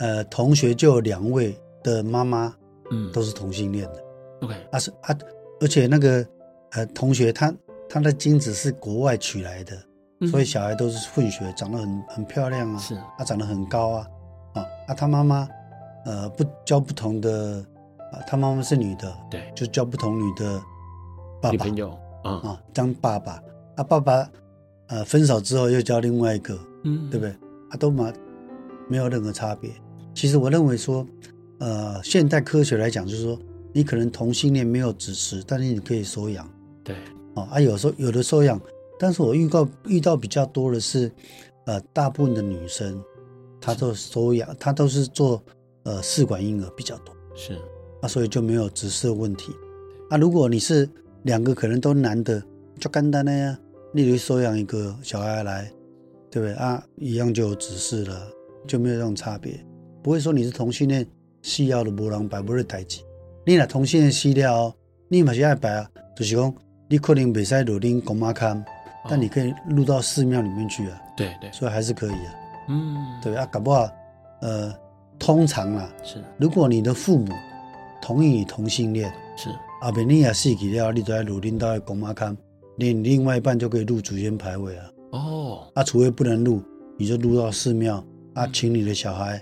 呃，同学就有两位的妈妈，嗯，都是同性恋的。OK，啊是啊，而且那个呃同学他他的精子是国外取来的，嗯、所以小孩都是混血，长得很很漂亮啊，是，他长得很高啊，啊啊他妈妈呃不教不同的啊，他妈妈是女的，对，就教不同女的爸爸女朋友啊啊当爸爸，啊爸爸呃分手之后又交另外一个，嗯，对不对？他都嘛没有任何差别。其实我认为说，呃，现代科学来讲，就是说。你可能同性恋没有子嗣，但是你可以收养。对，哦啊，有时候有的收养，但是我遇到遇到比较多的是，呃，大部分的女生，她都收养，她都是做呃试管婴儿比较多。是，啊，所以就没有子嗣的问题。啊，如果你是两个可能都男的，就简单的呀，例如收养一个小孩来，对不对啊？一样就有子嗣了，就没有这种差别，不会说你是同性恋，需要的无人拜，不是代志。你若同性恋死了，你嘛是爱拜啊，就是讲你可能袂使入恁公妈龛，但你可以入到寺庙里面去啊。对对，所以还是可以啊。嗯，对啊，搞不好，呃，通常啦，是，如果你的父母同意你同性恋，是，后面你也死去了，你就要入恁兜的公妈龛，你另外一半就可以入祖先牌位啊。哦，啊，除非不能入，你就入到寺庙啊，请你的小孩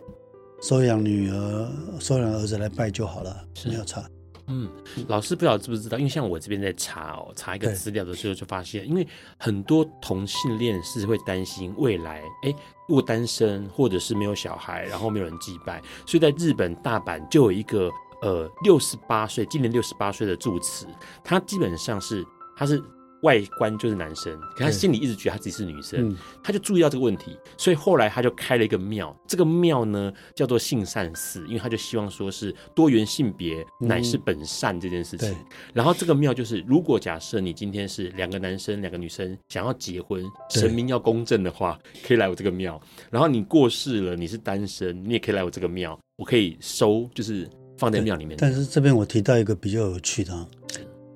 收养女儿、收养儿子来拜就好了，没有差。嗯，老师不知道知不知道，因为像我这边在查哦，查一个资料的时候就发现，因为很多同性恋是会担心未来，哎，如果单身或者是没有小孩，然后没有人祭拜，所以在日本大阪就有一个呃六十八岁，今年六十八岁的住持，他基本上是他是。外观就是男生，可他心里一直觉得他自己是女生，嗯、他就注意到这个问题，所以后来他就开了一个庙，这个庙呢叫做性善寺，因为他就希望说是多元性别乃是本善这件事情。嗯、然后这个庙就是，如果假设你今天是两个男生两个女生想要结婚，神明要公正的话，可以来我这个庙。然后你过世了，你是单身，你也可以来我这个庙，我可以收，就是放在庙里面。但是这边我提到一个比较有趣的，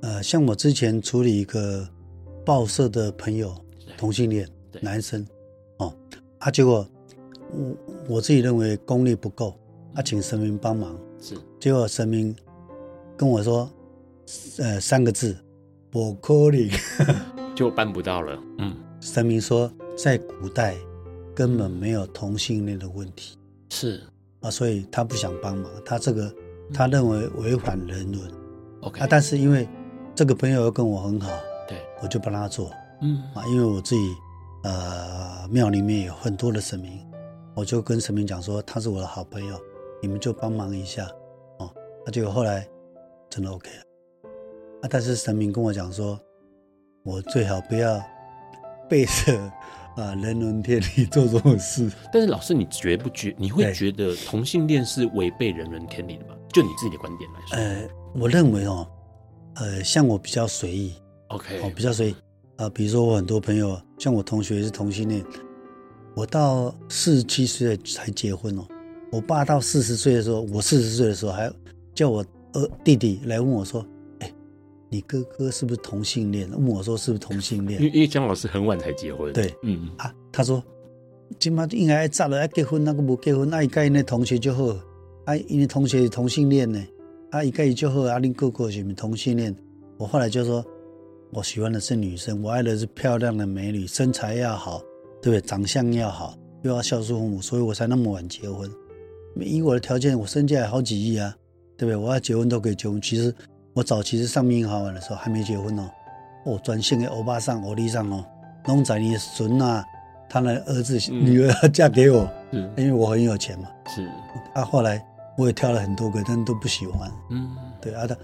呃，像我之前处理一个。报社的朋友，同性恋男生，哦，啊，结果我我自己认为功力不够，啊，请神明帮忙，是，结果神明跟我说，呃，三个字，不可能，就办不到了。嗯，神明说在古代根本没有同性恋的问题，是。啊，所以他不想帮忙，他这个他认为违反人伦，OK，啊，但是因为这个朋友又跟我很好。对，我就帮他做，嗯啊，因为我自己，呃，庙里面有很多的神明，我就跟神明讲说，他是我的好朋友，你们就帮忙一下，哦，那结果后来真的 OK 了，啊，但是神明跟我讲说，我最好不要背着啊人伦天理做这种事。但是老师，你觉不觉你会觉得同性恋是违背人伦天理的吗？就你自己的观点来说，呃，我认为哦，呃，像我比较随意。OK，哦，比较随意啊，比如说我很多朋友，像我同学也是同性恋，我到四十七岁才结婚哦。我爸到四十岁的时候，我四十岁的时候还叫我呃弟弟来问我说：“哎，你哥哥是不是同性恋？”问我说是不是同性恋？因为因为江老师很晚才结婚。对，嗯啊，他说今嘛应该早了要结婚，那个不结婚，那一个那同学就好，啊，因为同学是同性恋呢，啊，一个就好，啊，你哥哥是不是同性恋？我后来就说。我喜欢的是女生，我爱的是漂亮的美女，身材要好，对不对？长相要好，又要孝顺父母，所以我才那么晚结婚。以我的条件，我身价也好几亿啊，对不对？我要结婚都可以结婚。其实我早期是上命好玩的时候还没结婚哦，哦，专线给欧巴桑、欧弟上哦，弄仔你孙啊，他的儿子、嗯、女儿要嫁给我，嗯因为我很有钱嘛。是啊，后来我也挑了很多个，但都不喜欢。嗯，对啊，他。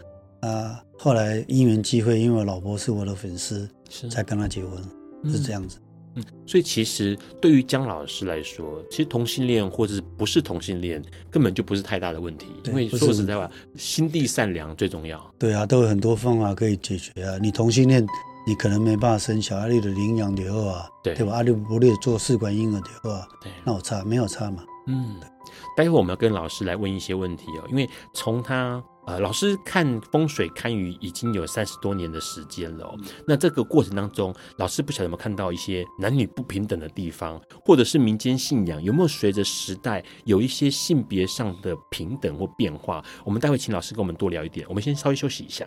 啊，后来因缘际会，因为我老婆是我的粉丝，是才跟他结婚，嗯、是这样子。嗯，所以其实对于江老师来说，其实同性恋或者是不是同性恋，根本就不是太大的问题。因为说实在话，心地善良最重要。对啊，都有很多方法可以解决啊。你同性恋，你可能没办法生小孩，你的领养的话，对对吧？阿力不力做试管婴儿的话，对，那我差没有差嘛。嗯，待会我们要跟老师来问一些问题哦，因为从他。呃，老师看风水堪舆已经有三十多年的时间了哦。那这个过程当中，老师不晓得有没有看到一些男女不平等的地方，或者是民间信仰有没有随着时代有一些性别上的平等或变化？我们待会请老师跟我们多聊一点。我们先稍微休息一下。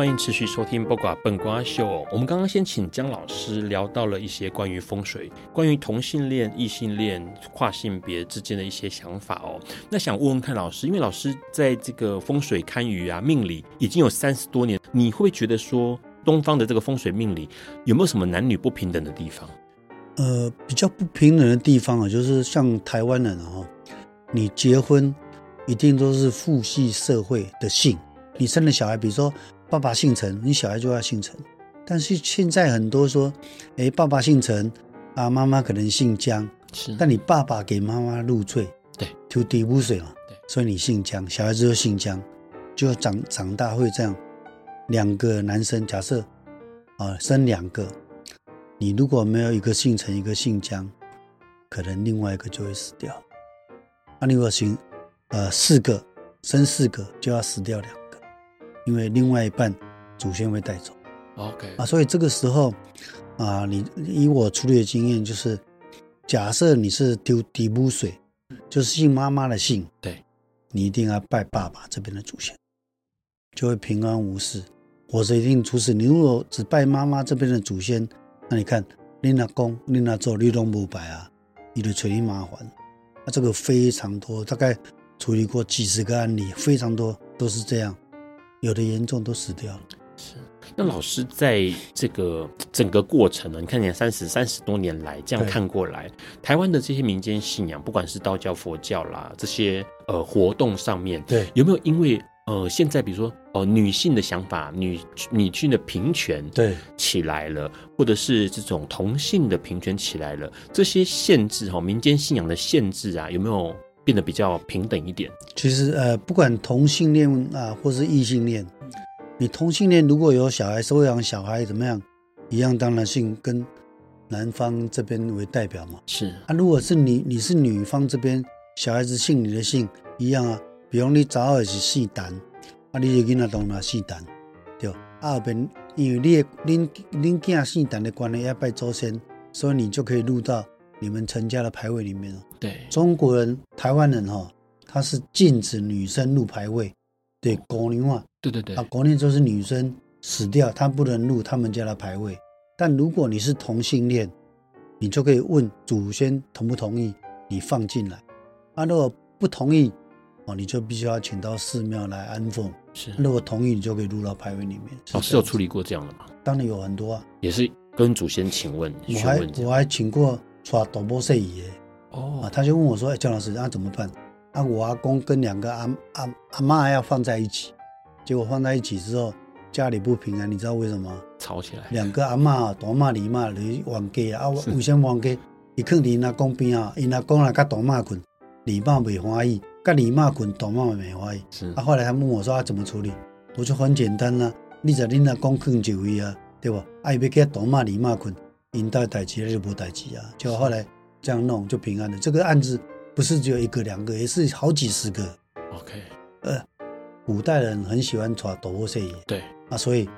欢迎持续收听《八卦笨瓜秀》。我们刚刚先请江老师聊到了一些关于风水、关于同性恋、异性恋、跨性别之间的一些想法哦。那想问问看老师，因为老师在这个风水堪舆啊、命理已经有三十多年，你会不会觉得说东方的这个风水命理有没有什么男女不平等的地方？呃，比较不平等的地方啊，就是像台湾人啊，你结婚一定都是父系社会的姓，你生的小孩，比如说。爸爸姓陈，你小孩就要姓陈。但是现在很多说，哎，爸爸姓陈，啊，妈妈可能姓江，是。但你爸爸给妈妈入赘，对，就地补水嘛，对。所以你姓江，小孩子就姓江，就长长大会这样。两个男生，假设啊生两个，你如果没有一个姓陈，一个姓江，可能另外一个就会死掉。那如果行，呃，四个生四个就要死掉两个，因为另外一半祖先会带走。OK 啊，所以这个时候啊，你以我处理的经验就是，假设你是丢底部水，就是姓妈妈的姓，对，你一定要拜爸爸这边的祖先，就会平安无事。或者一定出事。你如果只拜妈妈这边的祖先，那你看你那公你那做你都不拜啊，你就处理麻烦。那这个非常多，大概处理过几十个案例，非常多都是这样，有的严重都死掉了。是。那老师在这个整个过程呢？你看，你三十三十多年来这样看过来，台湾的这些民间信仰，不管是道教、佛教啦，这些呃活动上面，对，有没有因为呃现在比如说哦、呃、女性的想法，女女性的平权对起来了，或者是这种同性的平权起来了，这些限制哈、哦、民间信仰的限制啊，有没有变得比较平等一点？其实呃，不管同性恋啊，或是异性恋。你同性恋如果有小孩，收养小孩怎么样？一样，当然姓跟男方这边为代表嘛。是啊，如果是你，你是女方这边，小孩子姓你的姓一样啊。比如你早儿是姓陈，啊，你就囡仔当然姓陈，对。啊，后边因为你的恁恁囝姓陈的关系也拜祖先，所以你就可以入到你们陈家的牌位里面哦。对，中国人、台湾人哈，他是禁止女生入牌位。对，过年嘛，对对对，啊，过年就是女生死掉，她不能入他们家的牌位。但如果你是同性恋，你就可以问祖先同不同意你放进来。啊，如果不同意，哦，你就必须要请到寺庙来安奉。是，如果同意，你就可以入到牌位里面。老师有处理过这样的吗？当然有很多啊，也是跟祖先请问。我还我还请过耍赌博赛爷。哦，啊，他就问我说：“哎，姜老师，那怎么办？”啊，我阿公跟两个阿阿阿嬷要放在一起，结果放在一起之后，家里不平安，你知道为什么？吵起来。两个阿嬷，大骂、二嬷你冤家啊！为什么冤家？伊囥伫阿公边啊，因阿公来甲大妈困，二嬷未欢喜，甲二嬷困，大嬷未欢喜。是。啊，后来他问我说：“啊，怎么处理？”我说很简单啦、啊，你在恁阿公困一位啊，对吧？啊，伊要叫大骂、二嬷困，因到代吉就不代吉啊。就后来这样弄就平安了。这个案子。不是只有一个两个，也是好几十个。OK，呃，古代人很喜欢抓斗破碎对啊，所以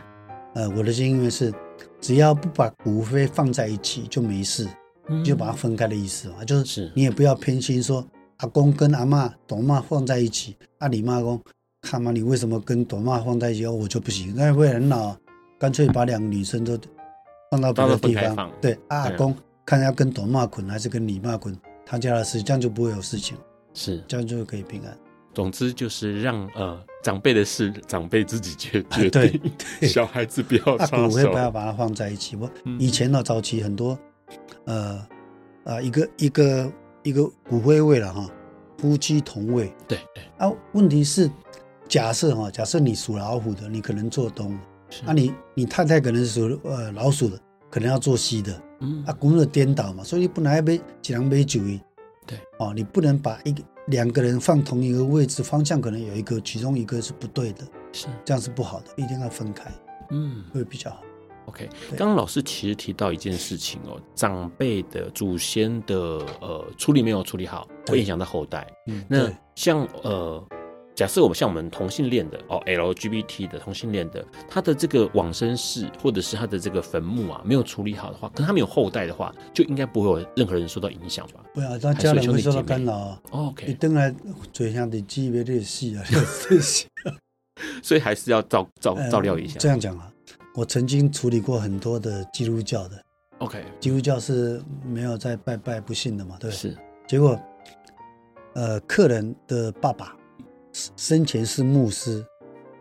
呃，我的经验是，只要不把骨灰放在一起就没事，嗯、就把它分开的意思嘛，就是你也不要偏心说阿公跟阿嬷、斗嬷放在一起，阿你妈公看嘛，你为什么跟大嬷放在一起，哦，我就不行，那会很恼，干脆把两个女生都放到别的地方。对，阿公看要跟董妈捆还是跟李妈捆。他家的事，这样就不会有事情，是这样就可以平安。总之就是让呃长辈的事长辈自己决决定，对，对 小孩子不要插手。骨灰不要把它放在一起。我以前呢，早期很多呃啊一个一个一个骨灰位了哈，夫妻同位。对对啊，问题是假设哈，假设你属老虎的，你可能做东；那你你太太可能是属呃老鼠的，可能要做西的。嗯啊，工作颠倒嘛，所以本来要几两杯酒，对哦，你不能把一个两个人放同一个位置，方向可能有一个，其中一个是不对的，是这样是不好的，一定要分开，嗯，会比较好。OK，刚刚老师其实提到一件事情哦，长辈的祖先的呃处理没有处理好，会影响到后代。嗯，那像呃。假设我们像我们同性恋的哦，LGBT 的同性恋的，他的这个往生室或者是他的这个坟墓啊，没有处理好的话，可能他没有后代的话，就应该不会有任何人受到影响吧？不要，他家人会受到干扰啊。OK，你等来嘴上的记忆别死啊，所以还是要照照照料一下。这样讲啊，我曾经处理过很多的基督教的。OK，基督教是没有在拜拜不信的嘛？对，是。结果，呃，客人的爸爸。生前是牧师，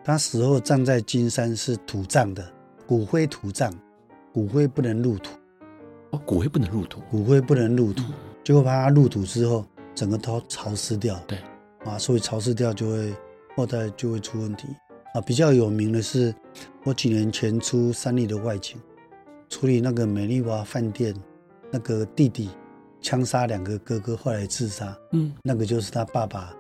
他死后葬在金山是土葬的，骨灰土葬，骨灰不能入土。哦，骨灰不能入土，骨灰不能入土，结果怕它入土之后，整个都潮湿掉。对，啊，所以潮湿掉就会后代就会出问题。啊，比较有名的是，我几年前出三立的外景，处理那个美丽华饭店那个弟弟枪杀两个哥哥，后来自杀。嗯，那个就是他爸爸。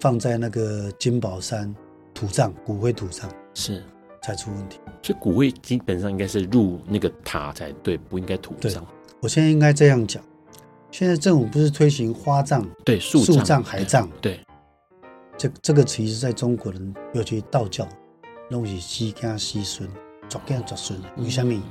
放在那个金宝山土葬，骨灰土葬是才出问题，所以骨灰基本上应该是入那个塔才对，不应该土葬。我现在应该这样讲，现在政府不是推行花葬？对，树葬、海葬。对，这这个其实在中国人，尤其道教，东西西跟西孙，左跟左孙，为什么？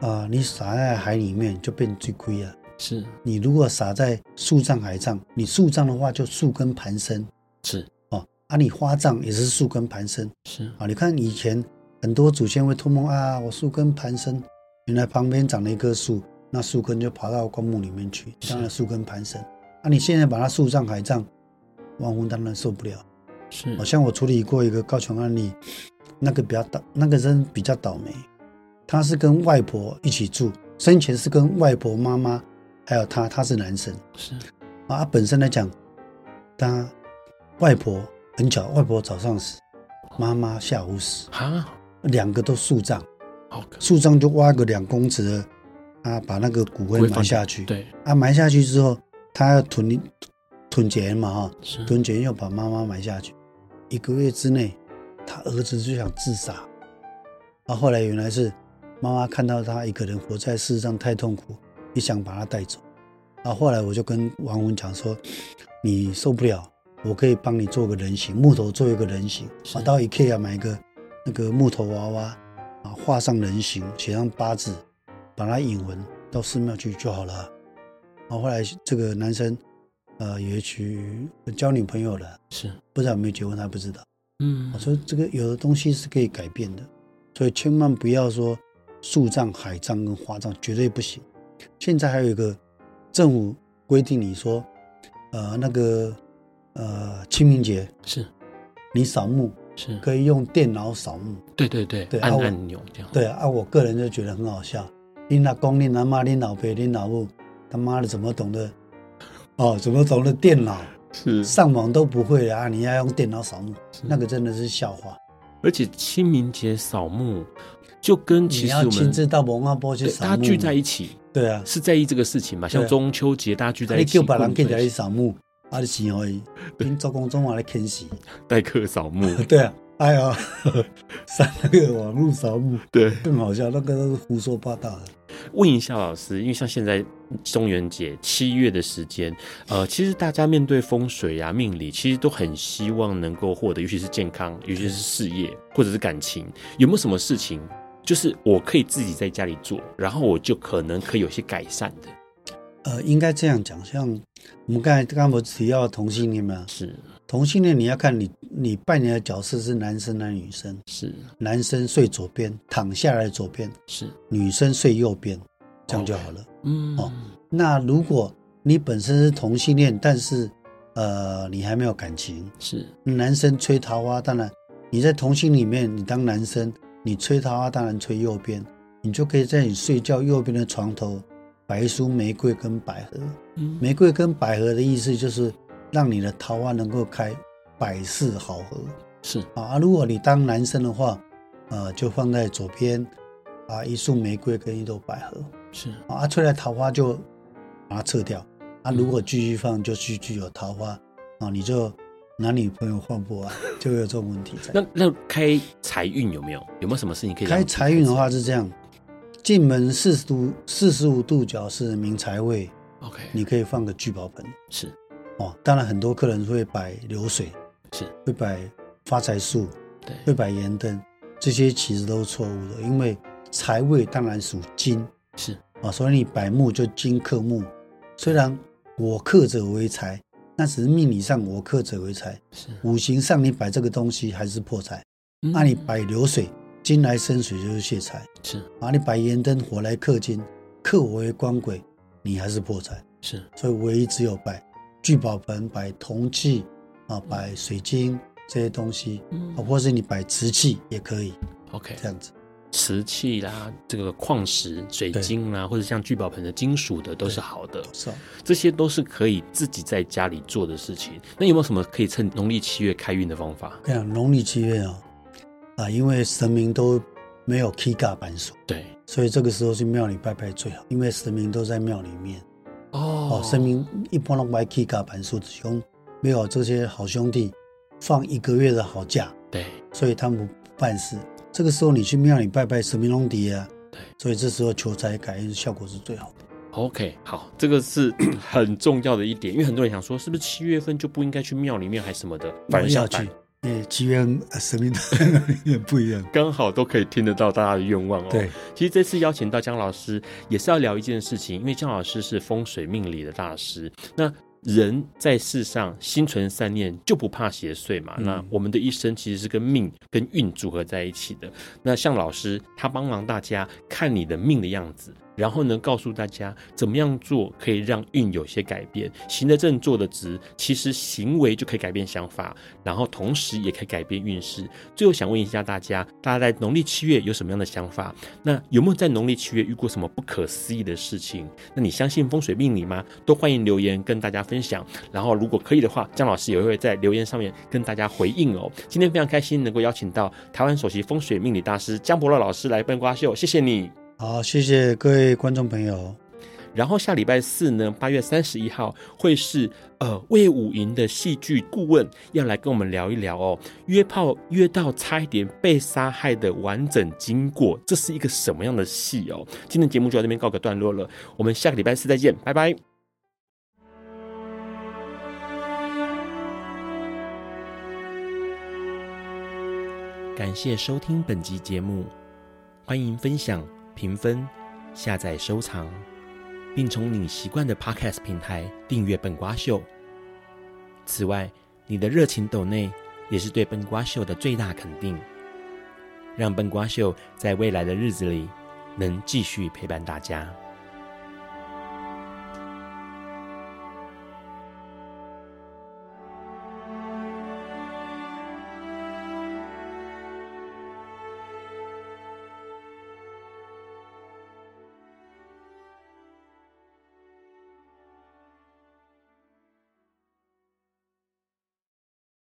啊，你撒在海里面就变最亏了。是你如果撒在树葬、海葬，你树葬的话就树根盘生。是哦，啊，你花葬也是树根盘生。是啊，你看以前很多祖先会托梦啊，我树根盘生，原来旁边长了一棵树。那树根就爬到棺木里面去，当然树根盘生。啊，你现在把它树葬海葬，亡魂当然受不了。是，好像我处理过一个高雄案例，那个比较倒，那个人比较倒霉，他是跟外婆一起住，生前是跟外婆、妈妈，还有他，他是男生。是，啊，他本身来讲，他外婆很巧，外婆早上死，妈妈下午死，啊，两个都树葬，好，树葬就挖个两公尺的。啊，把那个骨灰埋下去。对，啊，埋下去之后，他要囤囤钱嘛，哈，是囤钱又把妈妈埋下去。一个月之内，他儿子就想自杀。啊，后来原来是妈妈看到他一个人活在世上太痛苦，也想把他带走。然，后后来我就跟王文讲说，你受不了，我可以帮你做个人形，木头做一个人形。啊，到 IKEA 买一个那个木头娃娃，啊，画上人形，写上八字。把它引文到寺庙去就好了。然后后来这个男生，呃，也去交女朋友了，是不知道有没有结婚，他不知道。嗯，我说这个有的东西是可以改变的，所以千万不要说树葬、海葬跟花葬绝对不行。现在还有一个政府规定，你说，呃，那个呃清明节是，你扫墓是可以用电脑扫墓。对对对，对按按钮这样。对啊，我个人就觉得很好笑。你阿公、你阿妈、你老爸、你老母，他妈的怎么懂得？哦，怎么懂得电脑？是上网都不会啊！你要用电脑扫墓，那个真的是笑话。而且清明节扫墓，就跟其实我们你要亲自到文化波去扫墓，大家聚在一起，对啊，是在意这个事情嘛？像中秋节大家聚在一起，你叫别人跟着去扫墓，啊，你是而已。你做工中华的谦虚，代客扫墓，对啊。哎呀，上那个网络扫墓，对，更好笑，那个都是胡说八道的。问一下老师，因为像现在中元节七月的时间，呃，其实大家面对风水啊、命理，其实都很希望能够获得，尤其是健康，尤其是事业或者是感情，有没有什么事情，就是我可以自己在家里做，然后我就可能可以有些改善的？呃，应该这样讲，像我们刚才刚刚不提到同性恋吗？是。同性恋，你要看你你扮演的角色是男生还是女生？是男生睡左边，躺下来左边；是女生睡右边，这样就好了。Okay. 嗯，哦，那如果你本身是同性恋，但是呃你还没有感情，是男生吹桃花，当然你在同性里面，你当男生，你吹桃花当然吹右边，你就可以在你睡觉右边的床头摆一束玫瑰跟百合。嗯，玫瑰跟百合的意思就是。让你的桃花能够开，百事好合。是啊，如果你当男生的话，呃，就放在左边，啊，一束玫瑰跟一朵百合。是啊，吹来桃花就把它撤掉。啊，如果继续放，就继续有桃花。啊，你就男女朋友换不完，就会有这种问题在。那那开财运有没有？有没有什么事情可以开财运的话是这样，进门四十度四十五度角是明财位。OK，你可以放个聚宝盆。是。哦，当然很多客人会摆流水，是会摆发财树，对，会摆盐灯，这些其实都是错误的，因为财位当然属金，是啊，所以你摆木就金克木，虽然我克者为财，那只是命理上我克者为财，是。五行上你摆这个东西还是破财，那、你摆流水，金来生水就是泄财，是。啊，你摆盐灯火来克金，克我为官鬼，你还是破财，是，所以唯一只有摆。聚宝盆摆铜器啊，摆水晶这些东西，啊，或是你摆瓷器也可以。OK，这样子，瓷器啦，这个矿石、水晶啦，或者像聚宝盆的金属的都是好的。是，这些都是可以自己在家里做的事情。那有没有什么可以趁农历七月开运的方法？跟你讲，农历七月啊，啊，因为神明都没有 KGA 板书，对，所以这个时候去庙里拜拜最好，因为神明都在庙里面。哦，神明一般都买 KGA 板书，只用没有这些好兄弟放一个月的好假，对，所以他们不办事。这个时候你去庙里拜拜神明龙迪啊，对，所以这时候求财改运效果是最好的。OK，好，这个是 很重要的一点，因为很多人想说，是不是七月份就不应该去庙里面还是什么的？反而要去。因为七月神明的 不一样，刚好都可以听得到大家的愿望哦。对，其实这次邀请到江老师，也是要聊一件事情，因为江老师是风水命理的大师。那人在世上心存善念，就不怕邪祟嘛。嗯、那我们的一生其实是跟命跟运组合在一起的。那像老师，他帮忙大家看你的命的样子。然后呢，告诉大家怎么样做可以让运有些改变，行得正，坐得直，其实行为就可以改变想法，然后同时也可以改变运势。最后想问一下大家，大家在农历七月有什么样的想法？那有没有在农历七月遇过什么不可思议的事情？那你相信风水命理吗？都欢迎留言跟大家分享。然后如果可以的话，姜老师也会在留言上面跟大家回应哦。今天非常开心能够邀请到台湾首席风水命理大师姜伯乐老师来笨瓜秀，谢谢你。好，谢谢各位观众朋友。然后下礼拜四呢，八月三十一号会是呃魏武营的戏剧顾问要来跟我们聊一聊哦，约炮约到差一点被杀害的完整经过，这是一个什么样的戏哦？今天节目就到这边告个段落了，我们下个礼拜四再见，拜拜。感谢收听本集节目，欢迎分享。评分、下载、收藏，并从你习惯的 Podcast 平台订阅本瓜秀。此外，你的热情抖内也是对本瓜秀的最大肯定，让本瓜秀在未来的日子里能继续陪伴大家。